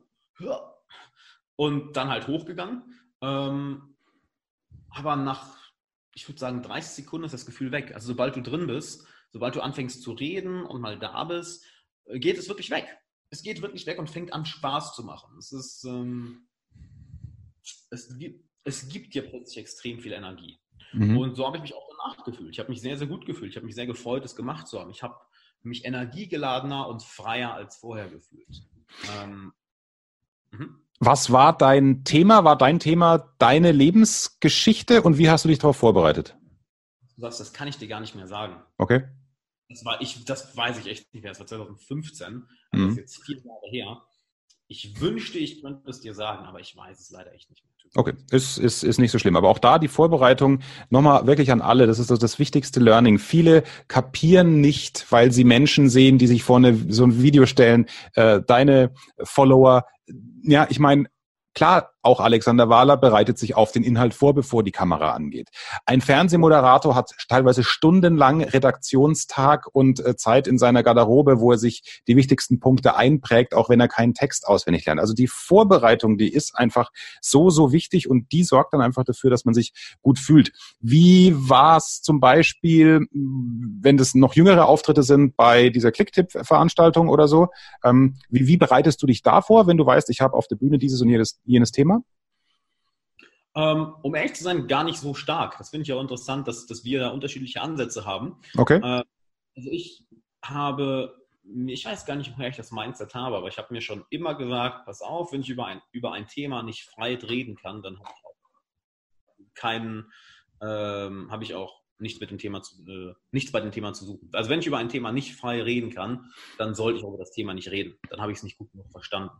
Und dann halt hochgegangen. Ähm, aber nach, ich würde sagen, 30 Sekunden ist das Gefühl weg. Also sobald du drin bist, sobald du anfängst zu reden und mal da bist, geht es wirklich weg. Es geht wirklich weg und fängt an, Spaß zu machen. Es ist, ähm, es, gibt, es gibt dir plötzlich extrem viel Energie. Mhm. Und so habe ich mich auch danach gefühlt. Ich habe mich sehr, sehr gut gefühlt. Ich habe mich sehr gefreut, es gemacht zu haben. Ich habe mich energiegeladener und freier als vorher gefühlt. Ähm, mhm. was war dein Thema? War dein Thema deine Lebensgeschichte und wie hast du dich darauf vorbereitet? Du sagst, das kann ich dir gar nicht mehr sagen. Okay. Das, war ich, das weiß ich echt nicht mehr. Das war 2015. Also mhm. Das ist jetzt vier Jahre her. Ich wünschte, ich könnte es dir sagen, aber ich weiß es leider echt nicht mehr. Okay, ist, ist, ist nicht so schlimm. Aber auch da die Vorbereitung nochmal wirklich an alle. Das ist das, das wichtigste Learning. Viele kapieren nicht, weil sie Menschen sehen, die sich vor eine, so ein Video stellen. Äh, deine Follower, ja, ich meine, Klar, auch Alexander Wahler bereitet sich auf den Inhalt vor, bevor die Kamera angeht. Ein Fernsehmoderator hat teilweise stundenlang Redaktionstag und äh, Zeit in seiner Garderobe, wo er sich die wichtigsten Punkte einprägt, auch wenn er keinen Text auswendig lernt. Also die Vorbereitung, die ist einfach so, so wichtig und die sorgt dann einfach dafür, dass man sich gut fühlt. Wie war es zum Beispiel, wenn das noch jüngere Auftritte sind bei dieser Clicktip-Veranstaltung oder so? Ähm, wie, bereitest du dich da vor, wenn du weißt, ich habe auf der Bühne dieses und jenes Thema? Ähm, um ehrlich zu sein, gar nicht so stark. Das finde ich auch interessant, dass, dass wir da unterschiedliche Ansätze haben. Okay. Äh, also ich habe, ich weiß gar nicht, woher ich das Mindset habe, aber ich habe mir schon immer gesagt, pass auf, wenn ich über ein, über ein Thema nicht frei reden kann, dann habe ich auch keinen, ähm, habe ich auch nichts mit dem Thema zu, äh, nichts bei dem Thema zu suchen. Also wenn ich über ein Thema nicht frei reden kann, dann sollte ich über das Thema nicht reden. Dann habe ich es nicht gut genug verstanden.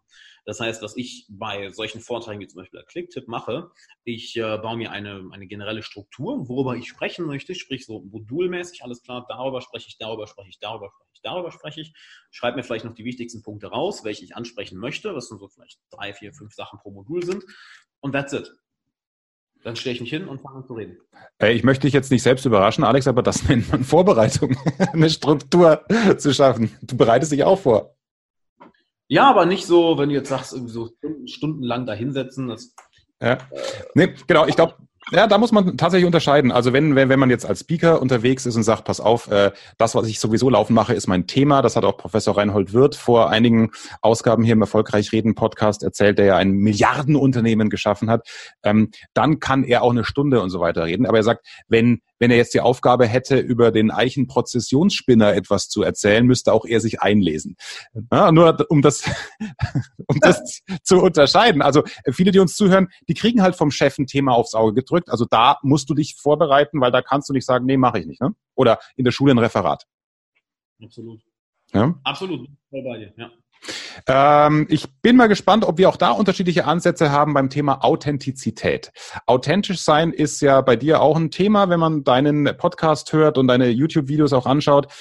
Das heißt, was ich bei solchen Vorträgen wie zum Beispiel der Clicktip mache, ich äh, baue mir eine, eine generelle Struktur, worüber ich sprechen möchte, sprich so modulmäßig, alles klar, darüber spreche ich, darüber spreche ich, darüber spreche ich, darüber spreche ich. Schreibe mir vielleicht noch die wichtigsten Punkte raus, welche ich ansprechen möchte, was sind so vielleicht drei, vier, fünf Sachen pro Modul sind. Und that's it. Dann stelle ich mich hin und fange an zu reden. Äh, ich möchte dich jetzt nicht selbst überraschen, Alex, aber das nennt man Vorbereitung, eine Struktur zu schaffen. Du bereitest dich auch vor. Ja, aber nicht so, wenn du jetzt sagst, irgendwie so stundenlang da hinsetzen. Das, ja. Nee, genau, ich glaube, ja, da muss man tatsächlich unterscheiden. Also wenn, wenn, wenn man jetzt als Speaker unterwegs ist und sagt, pass auf, äh, das, was ich sowieso laufen mache, ist mein Thema. Das hat auch Professor Reinhold Wirth vor einigen Ausgaben hier im Erfolgreich Reden Podcast erzählt, der ja ein Milliardenunternehmen geschaffen hat. Ähm, dann kann er auch eine Stunde und so weiter reden. Aber er sagt, wenn, wenn er jetzt die Aufgabe hätte, über den Eichenprozessionsspinner etwas zu erzählen, müsste auch er sich einlesen. Ja, nur um das, um das zu unterscheiden. Also viele, die uns zuhören, die kriegen halt vom Chef ein Thema aufs Auge gedrückt. Also da musst du dich vorbereiten, weil da kannst du nicht sagen, nee, mache ich nicht. Ne? Oder in der Schule ein Referat. Absolut. Ja? Absolut. Voll bei dir, ja. Ähm, ich bin mal gespannt, ob wir auch da unterschiedliche Ansätze haben beim Thema Authentizität. Authentisch sein ist ja bei dir auch ein Thema, wenn man deinen Podcast hört und deine YouTube-Videos auch anschaut.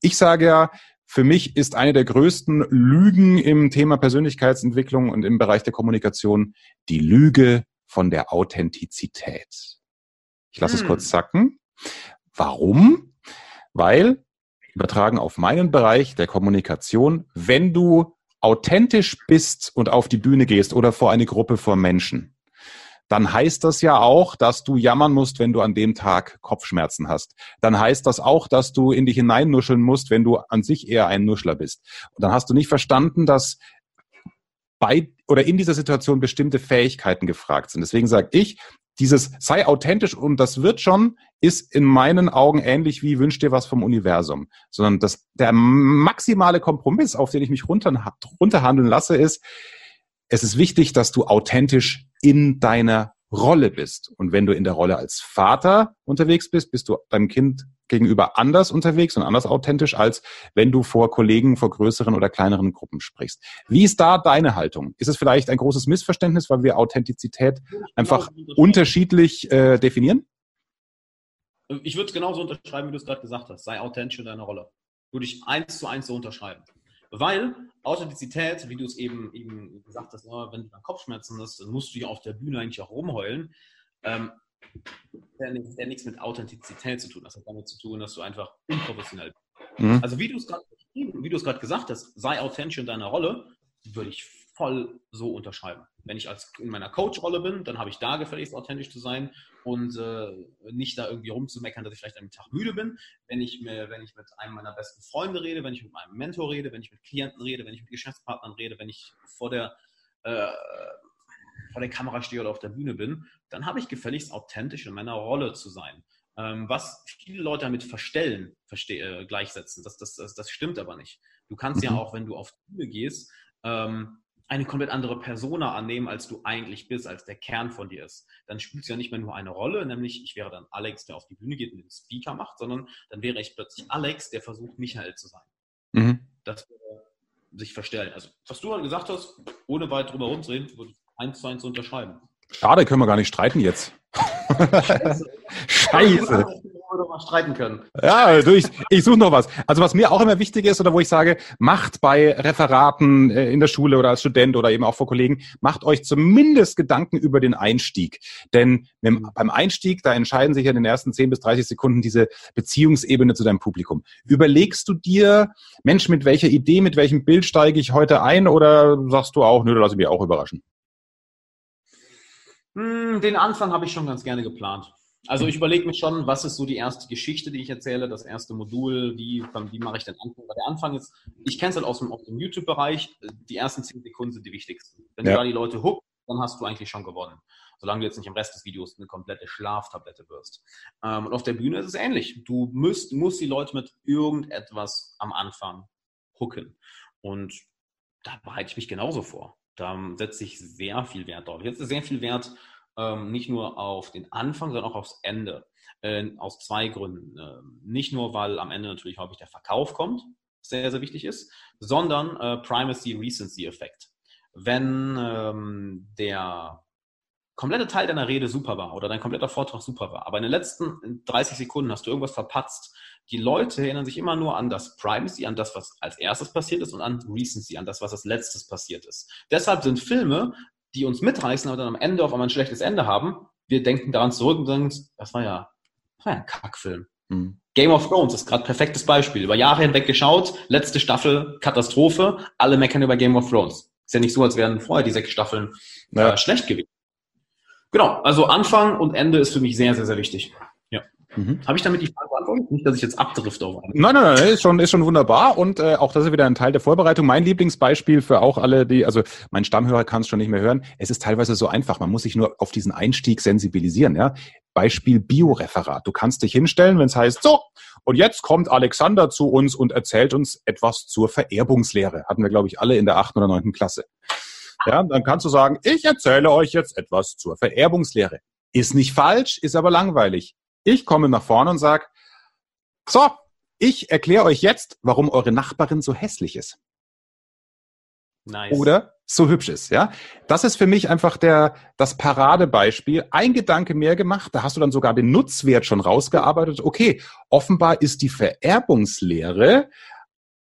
Ich sage ja, für mich ist eine der größten Lügen im Thema Persönlichkeitsentwicklung und im Bereich der Kommunikation die Lüge von der Authentizität. Ich lasse hm. es kurz sacken. Warum? Weil übertragen auf meinen Bereich der Kommunikation, wenn du authentisch bist und auf die Bühne gehst oder vor eine Gruppe von Menschen, dann heißt das ja auch, dass du jammern musst, wenn du an dem Tag Kopfschmerzen hast. Dann heißt das auch, dass du in dich hineinnuscheln musst, wenn du an sich eher ein Nuschler bist. Und dann hast du nicht verstanden, dass bei oder in dieser Situation bestimmte Fähigkeiten gefragt sind. Deswegen sage ich, dieses sei authentisch und das wird schon, ist in meinen Augen ähnlich wie wünsch dir was vom Universum. Sondern das, der maximale Kompromiss, auf den ich mich runter, runterhandeln lasse, ist, es ist wichtig, dass du authentisch in deiner Rolle bist. Und wenn du in der Rolle als Vater unterwegs bist, bist du deinem Kind gegenüber anders unterwegs und anders authentisch, als wenn du vor Kollegen, vor größeren oder kleineren Gruppen sprichst. Wie ist da deine Haltung? Ist es vielleicht ein großes Missverständnis, weil wir Authentizität einfach unterschiedlich äh, definieren? Ich würde es genauso unterschreiben, wie du es gerade gesagt hast. Sei authentisch in deiner Rolle. Würde ich eins zu eins so unterschreiben. Weil Authentizität, wie du es eben, eben gesagt hast, wenn du dann Kopfschmerzen hast, dann musst du ja auf der Bühne eigentlich auch rumheulen. Ähm, der, der nichts mit Authentizität zu tun. Das hat damit zu tun, dass du einfach unprofessionell bist. Mhm. Also wie du es gerade gesagt hast, sei authentisch in deiner Rolle, würde ich voll so unterschreiben. Wenn ich als in meiner Coach-Rolle bin, dann habe ich da gefälligst authentisch zu sein und äh, nicht da irgendwie rumzumeckern, dass ich vielleicht einen Tag müde bin. Wenn ich, mir, wenn ich mit einem meiner besten Freunde rede, wenn ich mit meinem Mentor rede, wenn ich mit Klienten rede, wenn ich mit Geschäftspartnern rede, wenn ich vor der äh, vor der Kamera stehe oder auf der Bühne bin, dann habe ich gefälligst authentisch in meiner Rolle zu sein. Ähm, was viele Leute damit verstellen, verste äh, gleichsetzen. Das, das, das, das, stimmt aber nicht. Du kannst mhm. ja auch, wenn du auf die Bühne gehst, ähm, eine komplett andere Persona annehmen, als du eigentlich bist, als der Kern von dir ist. Dann spielst du ja nicht mehr nur eine Rolle, nämlich ich wäre dann Alex, der auf die Bühne geht und den Speaker macht, sondern dann wäre ich plötzlich Alex, der versucht, Michael zu sein. Mhm. Das würde sich verstellen. Also, was du halt gesagt hast, ohne weit drüber rumzureden, würde ich eins zu eins unterschreiben. Schade, können wir gar nicht streiten jetzt. Scheiße. Scheiße. Mal streiten können. Ja, du, ich, ich suche noch was. Also was mir auch immer wichtig ist oder wo ich sage, macht bei Referaten äh, in der Schule oder als Student oder eben auch vor Kollegen, macht euch zumindest Gedanken über den Einstieg. Denn beim Einstieg, da entscheiden sich ja in den ersten 10 bis 30 Sekunden diese Beziehungsebene zu deinem Publikum. Überlegst du dir, Mensch, mit welcher Idee, mit welchem Bild steige ich heute ein oder sagst du auch, nö, da lasse ich mich auch überraschen? Hm, den Anfang habe ich schon ganz gerne geplant. Also ich überlege mir schon, was ist so die erste Geschichte, die ich erzähle, das erste Modul, wie, wie mache ich den Anfang? Weil der Anfang ist, ich kenne es halt aus dem, dem YouTube-Bereich, die ersten zehn Sekunden sind die wichtigsten. Wenn ja. du da die Leute hookst, dann hast du eigentlich schon gewonnen. Solange du jetzt nicht im Rest des Videos eine komplette Schlaftablette wirst. Ähm, und auf der Bühne ist es ähnlich. Du musst, musst die Leute mit irgendetwas am Anfang hooken. Und da bereite ich mich genauso vor. Da setze ich sehr viel Wert drauf. Jetzt ist sehr viel Wert ähm, nicht nur auf den Anfang, sondern auch aufs Ende. Äh, aus zwei Gründen. Äh, nicht nur, weil am Ende natürlich häufig der Verkauf kommt, sehr, sehr wichtig ist, sondern äh, Primacy-Recency-Effekt. Wenn ähm, der komplette Teil deiner Rede super war oder dein kompletter Vortrag super war, aber in den letzten 30 Sekunden hast du irgendwas verpatzt, die Leute erinnern sich immer nur an das Privacy, an das, was als erstes passiert ist und an Recency, an das, was als letztes passiert ist. Deshalb sind Filme, die uns mitreißen, aber dann am Ende auf einmal ein schlechtes Ende haben, wir denken daran zurück und sagen, das war ja, das war ja ein Kackfilm. Mhm. Game of Thrones ist gerade perfektes Beispiel. Über Jahre hinweg geschaut, letzte Staffel, Katastrophe, alle meckern über Game of Thrones. Ist ja nicht so, als wären vorher die sechs Staffeln ja. äh, schlecht gewesen. Genau, also Anfang und Ende ist für mich sehr, sehr, sehr wichtig. Mhm. Habe ich damit die Frage beantwortet? Nicht, dass ich jetzt abdrifte auf einen. Nein, nein, nein, ist schon, ist schon wunderbar. Und äh, auch das ist wieder ein Teil der Vorbereitung. Mein Lieblingsbeispiel für auch alle, die, also mein Stammhörer kann es schon nicht mehr hören. Es ist teilweise so einfach. Man muss sich nur auf diesen Einstieg sensibilisieren. Ja? Beispiel Bioreferat. Du kannst dich hinstellen, wenn es heißt, so, und jetzt kommt Alexander zu uns und erzählt uns etwas zur Vererbungslehre. Hatten wir, glaube ich, alle in der achten oder neunten Klasse. Ja, dann kannst du sagen, ich erzähle euch jetzt etwas zur Vererbungslehre. Ist nicht falsch, ist aber langweilig. Ich komme nach vorne und sage, so, ich erkläre euch jetzt, warum eure Nachbarin so hässlich ist. Nice. Oder so hübsch ist, ja. Das ist für mich einfach der, das Paradebeispiel. Ein Gedanke mehr gemacht, da hast du dann sogar den Nutzwert schon rausgearbeitet. Okay, offenbar ist die Vererbungslehre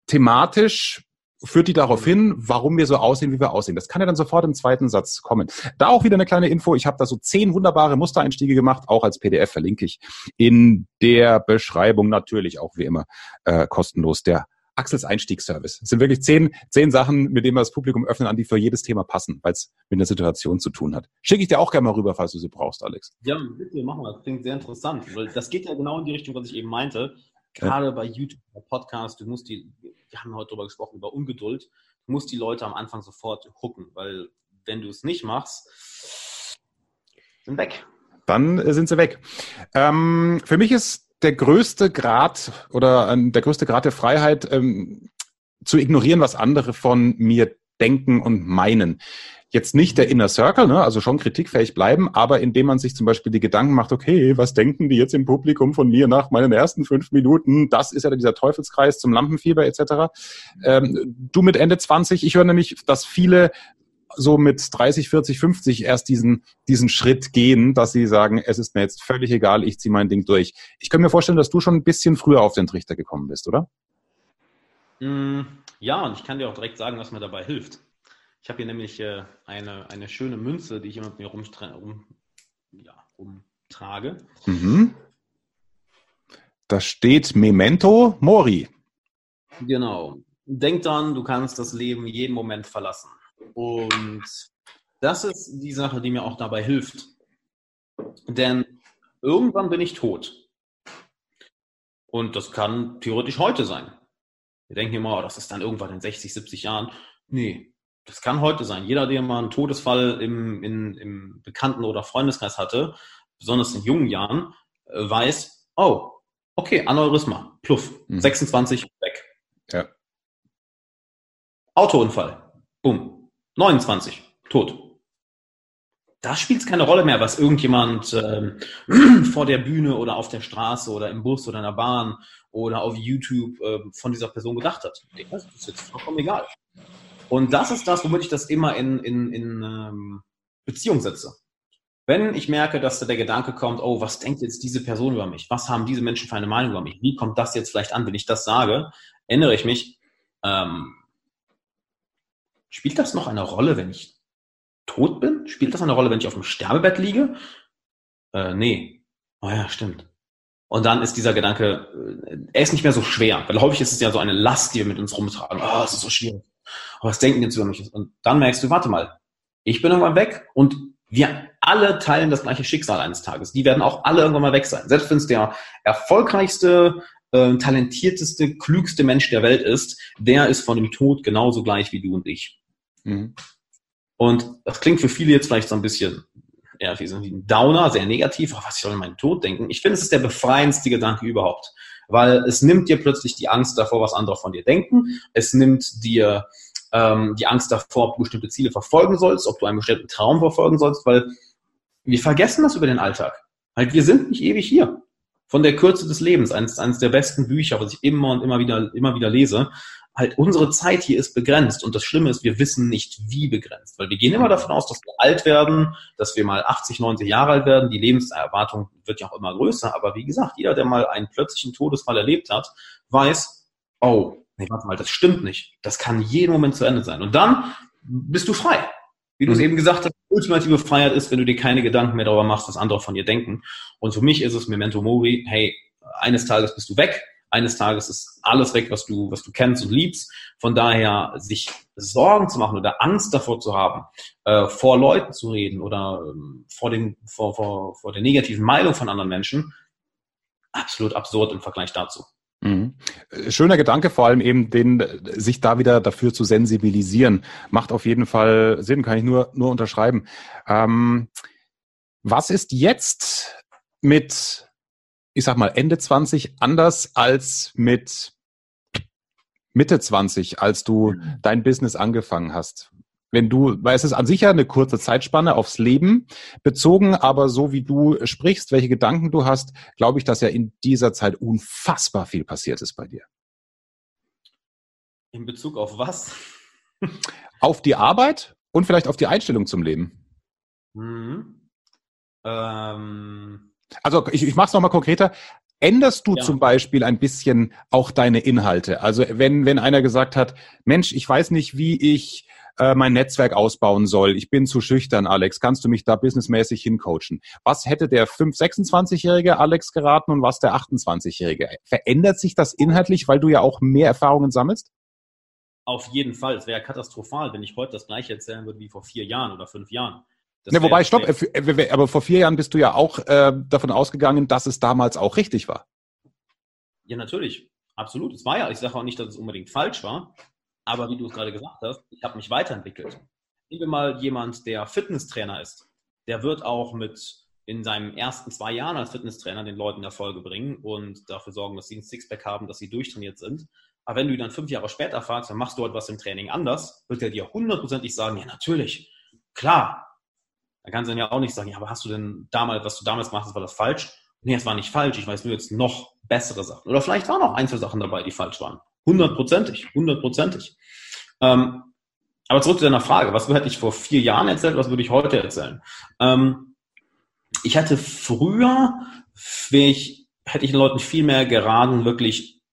thematisch führt die darauf hin, warum wir so aussehen, wie wir aussehen. Das kann ja dann sofort im zweiten Satz kommen. Da auch wieder eine kleine Info. Ich habe da so zehn wunderbare Mustereinstiege gemacht, auch als PDF verlinke ich in der Beschreibung natürlich auch wie immer äh, kostenlos der Axels Einstiegsservice. Es sind wirklich zehn, zehn Sachen, mit denen wir das Publikum öffnen, an die für jedes Thema passen, weil es mit einer Situation zu tun hat. Schicke ich dir auch gerne mal rüber, falls du sie brauchst, Alex. Ja, bitte, machen wir. Das klingt sehr interessant, weil das geht ja genau in die Richtung, was ich eben meinte. Gerade ja. bei YouTube, bei Podcast, du musst die, wir haben heute darüber gesprochen, über Ungeduld, du musst die Leute am Anfang sofort gucken, weil wenn du es nicht machst, sind weg. Dann äh, sind sie weg. Ähm, für mich ist der größte Grad oder äh, der größte Grad der Freiheit, ähm, zu ignorieren, was andere von mir denken und meinen. Jetzt nicht der Inner Circle, ne, also schon kritikfähig bleiben, aber indem man sich zum Beispiel die Gedanken macht, okay, was denken die jetzt im Publikum von mir nach meinen ersten fünf Minuten? Das ist ja dieser Teufelskreis zum Lampenfieber etc. Ähm, du mit Ende 20, ich höre nämlich, dass viele so mit 30, 40, 50 erst diesen, diesen Schritt gehen, dass sie sagen, es ist mir jetzt völlig egal, ich ziehe mein Ding durch. Ich kann mir vorstellen, dass du schon ein bisschen früher auf den Trichter gekommen bist, oder? Mm, ja, und ich kann dir auch direkt sagen, was mir dabei hilft. Ich habe hier nämlich äh, eine, eine schöne Münze, die ich immer mit mir rum, ja, rumtrage. Mhm. Da steht Memento Mori. Genau. Denk dran, du kannst das Leben jeden Moment verlassen. Und das ist die Sache, die mir auch dabei hilft. Denn irgendwann bin ich tot. Und das kann theoretisch heute sein. Wir denken immer, oh, das ist dann irgendwann in 60, 70 Jahren. Nee, das kann heute sein. Jeder, der mal einen Todesfall im, in, im Bekannten- oder Freundeskreis hatte, besonders in jungen Jahren, äh, weiß, oh, okay, Aneurysma, pluff, mhm. 26, weg. Ja. Autounfall, bumm, 29, tot. Da spielt es keine Rolle mehr, was irgendjemand ähm, vor der Bühne oder auf der Straße oder im Bus oder in der Bahn oder auf YouTube äh, von dieser Person gedacht hat. Das ist jetzt vollkommen egal. Und das ist das, womit ich das immer in, in, in ähm, Beziehung setze. Wenn ich merke, dass da der Gedanke kommt, oh, was denkt jetzt diese Person über mich? Was haben diese Menschen für eine Meinung über mich? Wie kommt das jetzt vielleicht an, wenn ich das sage? Erinnere ich mich, ähm, Spielt das noch eine Rolle, wenn ich tot bin? Spielt das eine Rolle, wenn ich auf dem Sterbebett liege? Äh, nee. Oh ja, stimmt. Und dann ist dieser Gedanke, äh, er ist nicht mehr so schwer, weil häufig ist es ja so eine Last, die wir mit uns rumtragen. Oh, es ist so schwierig. Oh, was denken jetzt über mich? Und dann merkst du, warte mal, ich bin irgendwann weg und wir alle teilen das gleiche Schicksal eines Tages. Die werden auch alle irgendwann mal weg sein. Selbst wenn es der erfolgreichste, äh, talentierteste, klügste Mensch der Welt ist, der ist von dem Tod genauso gleich wie du und ich. Mhm. Und das klingt für viele jetzt vielleicht so ein bisschen ja, wie ein Downer, sehr negativ. Oh, was ich soll in meinen Tod denken? Ich finde, es ist der befreiendste Gedanke überhaupt, weil es nimmt dir plötzlich die Angst davor, was andere von dir denken. Es nimmt dir ähm, die Angst davor, ob du bestimmte Ziele verfolgen sollst, ob du einen bestimmten Traum verfolgen sollst, weil wir vergessen das über den Alltag. Halt, wir sind nicht ewig hier. Von der Kürze des Lebens, eines, eines der besten Bücher, was ich immer und immer wieder, immer wieder lese. Halt, unsere Zeit hier ist begrenzt. Und das Schlimme ist, wir wissen nicht, wie begrenzt. Weil wir gehen immer davon aus, dass wir alt werden, dass wir mal 80, 90 Jahre alt werden. Die Lebenserwartung wird ja auch immer größer. Aber wie gesagt, jeder, der mal einen plötzlichen Todesfall erlebt hat, weiß, oh, nee, warte mal, das stimmt nicht. Das kann jeden Moment zu Ende sein. Und dann bist du frei. Wie du es mhm. eben gesagt hast, ultimative Freiheit ist, wenn du dir keine Gedanken mehr darüber machst, was andere von dir denken. Und für mich ist es Memento Mori, hey, eines Tages bist du weg, eines Tages ist alles weg, was du, was du kennst und liebst. Von daher, sich Sorgen zu machen oder Angst davor zu haben, äh, vor Leuten zu reden oder ähm, vor, den, vor, vor, vor der negativen Meinung von anderen Menschen, absolut absurd im Vergleich dazu. Mhm. Schöner Gedanke, vor allem eben den, sich da wieder dafür zu sensibilisieren. Macht auf jeden Fall Sinn, kann ich nur, nur unterschreiben. Ähm, was ist jetzt mit, ich sag mal, Ende 20 anders als mit Mitte 20, als du mhm. dein Business angefangen hast? wenn du, weil es ist an sich ja eine kurze Zeitspanne aufs Leben bezogen, aber so wie du sprichst, welche Gedanken du hast, glaube ich, dass ja in dieser Zeit unfassbar viel passiert ist bei dir. In Bezug auf was? auf die Arbeit und vielleicht auf die Einstellung zum Leben. Mhm. Ähm. Also ich, ich mache es nochmal konkreter. Änderst du ja. zum Beispiel ein bisschen auch deine Inhalte? Also wenn, wenn einer gesagt hat, Mensch, ich weiß nicht, wie ich äh, mein Netzwerk ausbauen soll. Ich bin zu schüchtern, Alex. Kannst du mich da businessmäßig hincoachen? Was hätte der 5-, 26-jährige Alex geraten und was der 28-jährige? Verändert sich das inhaltlich, weil du ja auch mehr Erfahrungen sammelst? Auf jeden Fall. Es wäre katastrophal, wenn ich heute das gleiche erzählen würde wie vor vier Jahren oder fünf Jahren. Ne, wobei, stopp, äh, aber vor vier Jahren bist du ja auch äh, davon ausgegangen, dass es damals auch richtig war. Ja, natürlich. Absolut. Es war ja, ich sage auch nicht, dass es unbedingt falsch war, aber wie du es gerade gesagt hast, ich habe mich weiterentwickelt. Nehmen wir mal jemand, der Fitnesstrainer ist. Der wird auch mit in seinen ersten zwei Jahren als Fitnesstrainer den Leuten Erfolge bringen und dafür sorgen, dass sie ein Sixpack haben, dass sie durchtrainiert sind. Aber wenn du ihn dann fünf Jahre später fragst, dann machst du etwas im Training anders, wird er dir hundertprozentig sagen, ja natürlich, klar. Dann kannst du dann ja auch nicht sagen, ja, aber hast du denn damals, was du damals gemacht hast, war das falsch? Nee, es war nicht falsch, ich weiß nur jetzt noch bessere Sachen. Oder vielleicht waren auch ein, zwei Sachen dabei, die falsch waren. Hundertprozentig, hundertprozentig. Ähm, aber zurück zu deiner Frage, was hätte ich vor vier Jahren erzählt, was würde ich heute erzählen? Ähm, ich hatte früher, ich, hätte ich den Leuten viel mehr geraten, wirklich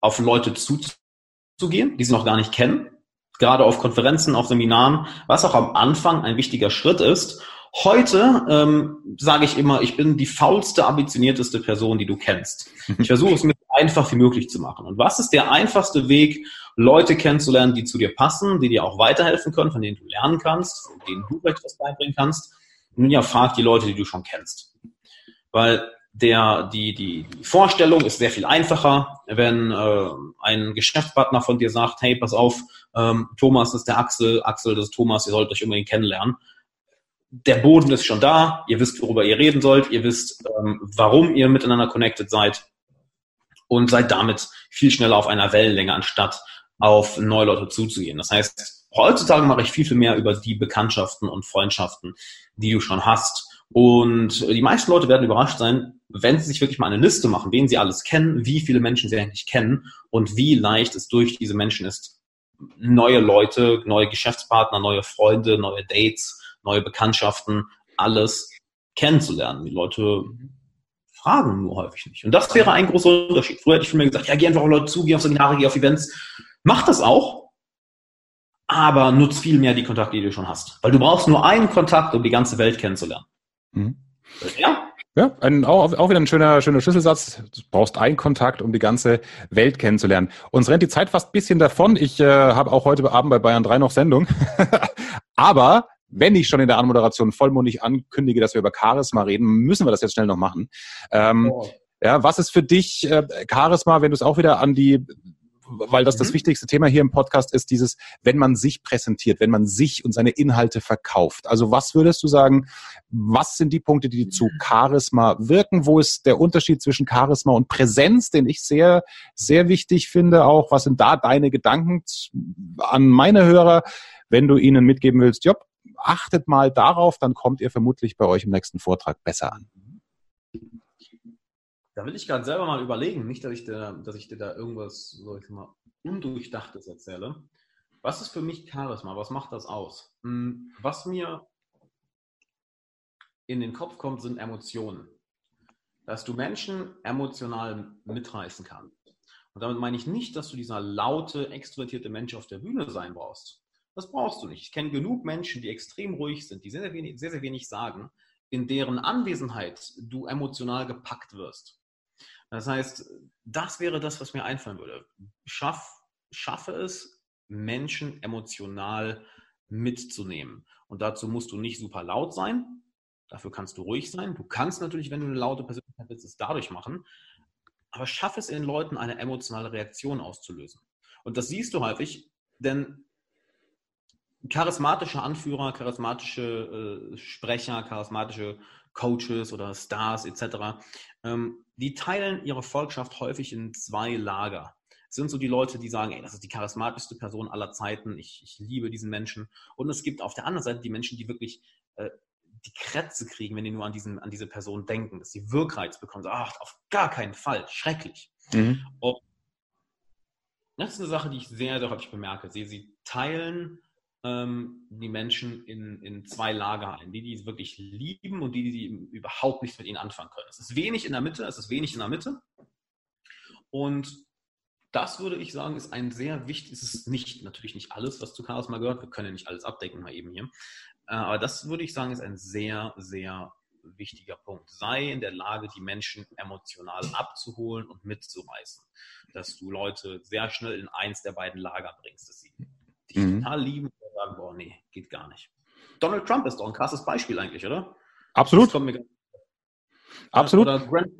auf Leute zuzugehen, die sie noch gar nicht kennen, gerade auf Konferenzen, auf Seminaren, was auch am Anfang ein wichtiger Schritt ist. Heute ähm, sage ich immer, ich bin die faulste, ambitionierteste Person, die du kennst. Ich versuche es mit einfach wie möglich zu machen. Und was ist der einfachste Weg, Leute kennenzulernen, die zu dir passen, die dir auch weiterhelfen können, von denen du lernen kannst, von denen du vielleicht was beibringen kannst? Nun ja, frag die Leute, die du schon kennst. Weil der, die, die, die Vorstellung ist sehr viel einfacher, wenn äh, ein Geschäftspartner von dir sagt, hey, pass auf, ähm, Thomas ist der Axel, Axel das ist Thomas, ihr sollt euch unbedingt kennenlernen. Der Boden ist schon da, ihr wisst, worüber ihr reden sollt, ihr wisst, ähm, warum ihr miteinander connected seid und seid damit viel schneller auf einer Wellenlänge, anstatt auf neue Leute zuzugehen. Das heißt, heutzutage mache ich viel, viel mehr über die Bekanntschaften und Freundschaften, die du schon hast. Und die meisten Leute werden überrascht sein, wenn sie sich wirklich mal eine Liste machen, wen sie alles kennen, wie viele Menschen sie eigentlich kennen und wie leicht es durch diese Menschen ist, neue Leute, neue Geschäftspartner, neue Freunde, neue Dates, neue Bekanntschaften, alles kennenzulernen. Die Leute fragen nur häufig nicht. Und das wäre ein großer Unterschied. Früher hätte ich mir gesagt, ja, geh einfach auf Leute zu, geh auf Seminare, geh auf Events. Mach das auch, aber nutz viel mehr die Kontakte, die du schon hast. Weil du brauchst nur einen Kontakt, um die ganze Welt kennenzulernen. Mhm. Ja? Ja, ein, auch, auch wieder ein schöner, schöner Schlüsselsatz. Du brauchst einen Kontakt, um die ganze Welt kennenzulernen. Uns rennt die Zeit fast ein bisschen davon. Ich äh, habe auch heute Abend bei Bayern 3 noch Sendung. aber wenn ich schon in der Anmoderation vollmundig ankündige, dass wir über Charisma reden, müssen wir das jetzt schnell noch machen. Ähm, oh. Ja, was ist für dich äh, Charisma, wenn du es auch wieder an die weil das mhm. das wichtigste Thema hier im Podcast ist, dieses, wenn man sich präsentiert, wenn man sich und seine Inhalte verkauft. Also was würdest du sagen, was sind die Punkte, die zu Charisma wirken? Wo ist der Unterschied zwischen Charisma und Präsenz, den ich sehr, sehr wichtig finde auch? Was sind da deine Gedanken an meine Hörer, wenn du ihnen mitgeben willst, Job, achtet mal darauf, dann kommt ihr vermutlich bei euch im nächsten Vortrag besser an. Da will ich gerade selber mal überlegen, nicht, dass ich, dir, dass ich dir da irgendwas, so ich mal, Undurchdachtes erzähle. Was ist für mich Charisma? Was macht das aus? Hm, was mir in den Kopf kommt, sind Emotionen. Dass du Menschen emotional mitreißen kannst. Und damit meine ich nicht, dass du dieser laute, extrovertierte Mensch auf der Bühne sein brauchst. Das brauchst du nicht. Ich kenne genug Menschen, die extrem ruhig sind, die sehr, sehr wenig, sehr, sehr wenig sagen, in deren Anwesenheit du emotional gepackt wirst. Das heißt, das wäre das, was mir einfallen würde. Schaff, schaffe es, Menschen emotional mitzunehmen. Und dazu musst du nicht super laut sein. Dafür kannst du ruhig sein. Du kannst natürlich, wenn du eine laute Persönlichkeit bist, es dadurch machen. Aber schaffe es in Leuten, eine emotionale Reaktion auszulösen. Und das siehst du häufig, denn charismatische Anführer, charismatische äh, Sprecher, charismatische Coaches oder Stars etc., ähm, die teilen ihre Volkschaft häufig in zwei Lager. Es sind so die Leute, die sagen, ey, das ist die charismatischste Person aller Zeiten, ich, ich liebe diesen Menschen. Und es gibt auf der anderen Seite die Menschen, die wirklich äh, die Krätze kriegen, wenn die nur an, diesen, an diese Person denken, dass sie Wirkreiz bekommen. So, ach, auf gar keinen Fall, schrecklich. Mhm. das ist eine Sache, die ich sehr, sehr häufig bemerke. Sie, sie teilen ähm, die Menschen in, in zwei Lager ein. Die, die es wirklich lieben und die, die überhaupt nichts mit ihnen anfangen können. Es ist wenig in der Mitte, es ist wenig in der Mitte. Und das würde ich sagen, ist ein sehr wichtiges, es nicht, natürlich nicht alles, was zu Chaos mal gehört. Wir können ja nicht alles abdecken mal eben hier. Äh, aber das würde ich sagen, ist ein sehr, sehr wichtiger Punkt. Sei in der Lage, die Menschen emotional abzuholen und mitzureißen. Dass du Leute sehr schnell in eins der beiden Lager bringst. Dass sie dich mhm. total lieben und sagen, boah, nee, geht gar nicht. Donald Trump ist doch ein krasses Beispiel eigentlich, oder? Absolut. Absolut. Oder Grant,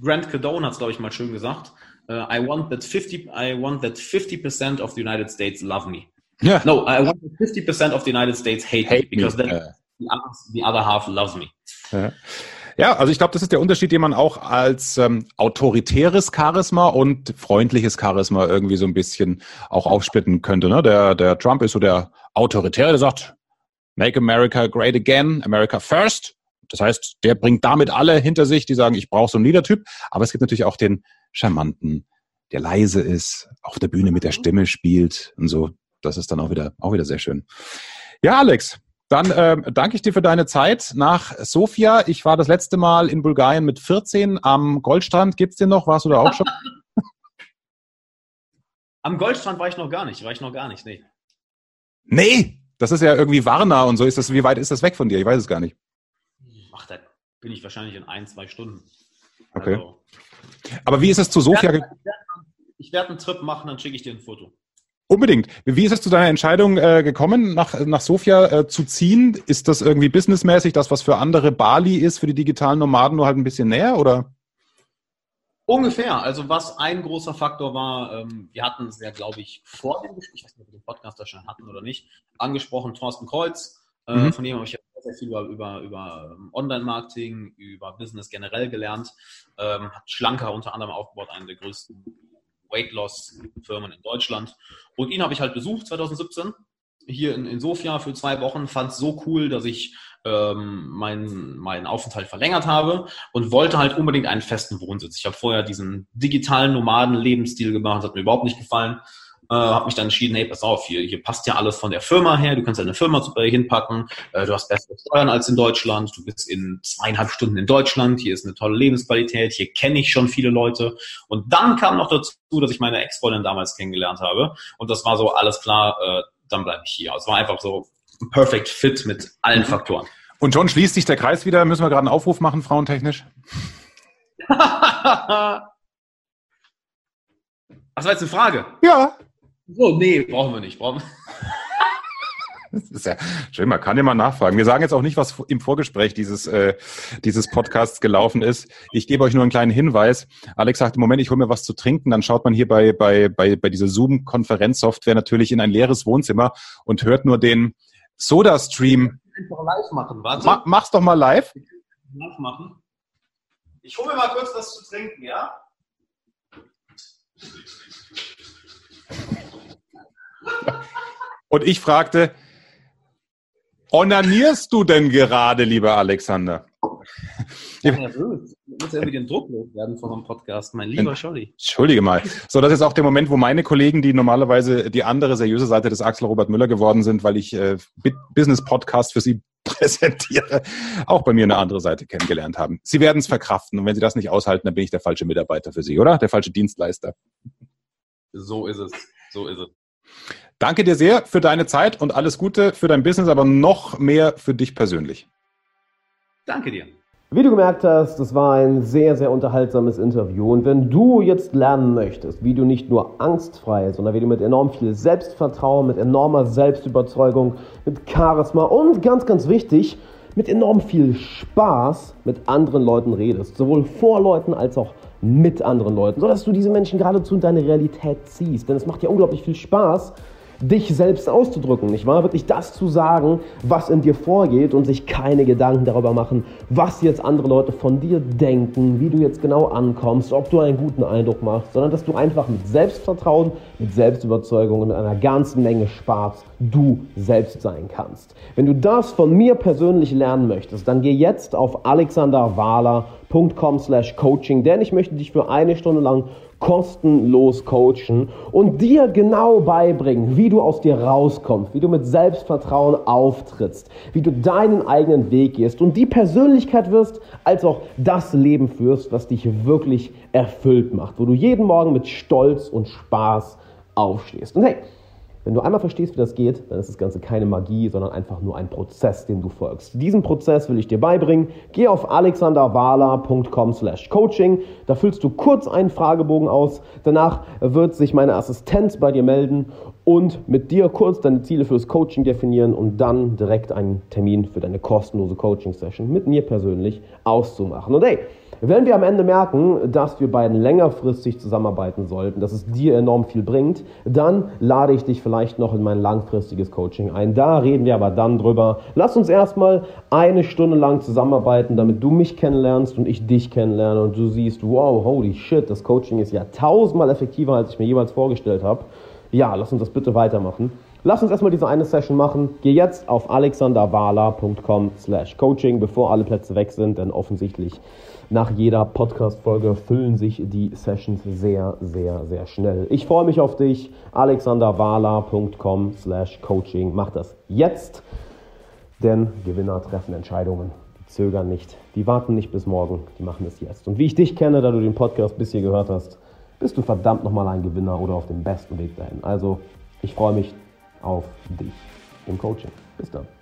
Grant Cadone hat es, glaube ich, mal schön gesagt. Uh, I want that 50 I want that 50% of the United States love me. Yeah. No, I want 50% of the United States hate, hate me because me. then uh. the, other, the other half loves me. Ja. Ja, also ich glaube, das ist der Unterschied, den man auch als ähm, autoritäres Charisma und freundliches Charisma irgendwie so ein bisschen auch aufsplitten könnte. Ne? Der, der Trump ist so der Autoritäre, der sagt, Make America Great Again, America First. Das heißt, der bringt damit alle hinter sich, die sagen, ich brauche so einen Leadertyp. Aber es gibt natürlich auch den charmanten, der leise ist, auf der Bühne mit der Stimme spielt und so das ist dann auch wieder, auch wieder sehr schön. Ja, Alex, dann ähm, danke ich dir für deine Zeit nach Sofia. Ich war das letzte Mal in Bulgarien mit 14 am Goldstrand. Gibt's den noch? Warst du da auch schon? am Goldstrand war ich noch gar nicht. War ich noch gar nicht, nee. Nee, das ist ja irgendwie Warna und so. Ist das, wie weit ist das weg von dir? Ich weiß es gar nicht. Ach, da bin ich wahrscheinlich in ein, zwei Stunden. Okay. Also, Aber wie ist es zu Sofia? Ich werde werd einen Trip machen, dann schicke ich dir ein Foto. Unbedingt. Wie ist es zu deiner Entscheidung äh, gekommen, nach, nach Sofia äh, zu ziehen? Ist das irgendwie businessmäßig das, was für andere Bali ist, für die digitalen Nomaden nur halt ein bisschen näher oder? Ungefähr. Also was ein großer Faktor war, ähm, wir hatten es ja, glaube ich, vor dem Gespräch, ich weiß nicht, ob wir den Podcast da schon hatten oder nicht, angesprochen, Thorsten Kreuz. Äh, mhm. Von dem habe ich ja sehr viel über, über, über ähm, Online-Marketing, über Business generell gelernt. Ähm, hat Schlanker unter anderem aufgebaut, einen der größten Weight Loss Firmen in Deutschland. Und ihn habe ich halt besucht 2017 hier in, in Sofia für zwei Wochen, fand es so cool, dass ich ähm, meinen, meinen Aufenthalt verlängert habe und wollte halt unbedingt einen festen Wohnsitz. Ich habe vorher diesen digitalen Nomaden-Lebensstil gemacht, das hat mir überhaupt nicht gefallen äh, habe mich dann entschieden, hey, pass auf, hier, hier passt ja alles von der Firma her, du kannst deine Firma äh, hinpacken, äh, du hast bessere Steuern als in Deutschland, du bist in zweieinhalb Stunden in Deutschland, hier ist eine tolle Lebensqualität, hier kenne ich schon viele Leute. Und dann kam noch dazu, dass ich meine Ex-Freundin damals kennengelernt habe. Und das war so, alles klar, äh, dann bleibe ich hier. Es war einfach so ein perfect fit mit allen mhm. Faktoren. Und John, schließt sich der Kreis wieder? Müssen wir gerade einen Aufruf machen, frauentechnisch? Was war jetzt eine Frage? Ja. So, nee, brauchen wir nicht. Brauchen Das ist ja schön, man kann ja mal nachfragen. Wir sagen jetzt auch nicht, was im Vorgespräch dieses, äh, dieses Podcasts gelaufen ist. Ich gebe euch nur einen kleinen Hinweis. Alex sagt im Moment, ich hole mir was zu trinken. Dann schaut man hier bei, bei, bei, bei dieser Zoom-Konferenzsoftware natürlich in ein leeres Wohnzimmer und hört nur den Soda-Stream. Einfach live machen, warte. Ma mach's doch mal live. Live machen. Ich hole mir mal kurz was zu trinken, ja? Und ich fragte, onanierst du denn gerade, lieber Alexander? Ich bin nervös. Ich muss irgendwie den Druck loswerden von einem Podcast, mein lieber Scholli. Entschuldige mal. So, das ist auch der Moment, wo meine Kollegen, die normalerweise die andere seriöse Seite des Axel Robert Müller geworden sind, weil ich äh, Business Podcast für sie präsentiere, auch bei mir eine andere Seite kennengelernt haben. Sie werden es verkraften und wenn Sie das nicht aushalten, dann bin ich der falsche Mitarbeiter für Sie, oder? Der falsche Dienstleister. So ist es. So ist es. Danke dir sehr für deine Zeit und alles Gute für dein Business, aber noch mehr für dich persönlich. Danke dir. Wie du gemerkt hast, das war ein sehr, sehr unterhaltsames Interview. Und wenn du jetzt lernen möchtest, wie du nicht nur angstfrei, sondern wie du mit enorm viel Selbstvertrauen, mit enormer Selbstüberzeugung, mit Charisma und ganz, ganz wichtig, mit enorm viel Spaß mit anderen Leuten redest, sowohl vor Leuten als auch mit anderen Leuten, sodass du diese Menschen geradezu in deine Realität ziehst. Denn es macht ja unglaublich viel Spaß, dich selbst auszudrücken, nicht wahr? Wirklich das zu sagen, was in dir vorgeht und sich keine Gedanken darüber machen, was jetzt andere Leute von dir denken, wie du jetzt genau ankommst, ob du einen guten Eindruck machst, sondern dass du einfach mit Selbstvertrauen, mit Selbstüberzeugung und einer ganzen Menge Spaß du selbst sein kannst. Wenn du das von mir persönlich lernen möchtest, dann geh jetzt auf alexanderwahler.com slash coaching, denn ich möchte dich für eine Stunde lang kostenlos coachen und dir genau beibringen, wie du aus dir rauskommst, wie du mit Selbstvertrauen auftrittst, wie du deinen eigenen Weg gehst und die Persönlichkeit wirst, als auch das Leben führst, was dich wirklich erfüllt macht, wo du jeden Morgen mit Stolz und Spaß aufstehst. Und hey, wenn du einmal verstehst, wie das geht, dann ist das Ganze keine Magie, sondern einfach nur ein Prozess, dem du folgst. Diesen Prozess will ich dir beibringen. Geh auf alexanderwala.com slash coaching. Da füllst du kurz einen Fragebogen aus. Danach wird sich meine Assistenz bei dir melden und mit dir kurz deine Ziele fürs Coaching definieren und dann direkt einen Termin für deine kostenlose Coaching-Session mit mir persönlich auszumachen. Und hey, wenn wir am Ende merken, dass wir beiden längerfristig zusammenarbeiten sollten, dass es dir enorm viel bringt, dann lade ich dich vielleicht noch in mein langfristiges Coaching ein. Da reden wir aber dann drüber. Lass uns erstmal eine Stunde lang zusammenarbeiten, damit du mich kennenlernst und ich dich kennenlerne und du siehst, wow, holy shit, das Coaching ist ja tausendmal effektiver, als ich mir jemals vorgestellt habe. Ja, lass uns das bitte weitermachen. Lass uns erstmal diese eine Session machen. Geh jetzt auf alexanderwala.com slash coaching, bevor alle Plätze weg sind, denn offensichtlich nach jeder Podcast-Folge füllen sich die Sessions sehr, sehr, sehr schnell. Ich freue mich auf dich. alexanderwala.com slash coaching. Mach das jetzt, denn Gewinner treffen Entscheidungen. Die zögern nicht. Die warten nicht bis morgen. Die machen es jetzt. Und wie ich dich kenne, da du den Podcast bis hier gehört hast, bist du verdammt nochmal ein Gewinner oder auf dem besten Weg dahin. Also, ich freue mich auf dich im Coaching. Bis dann.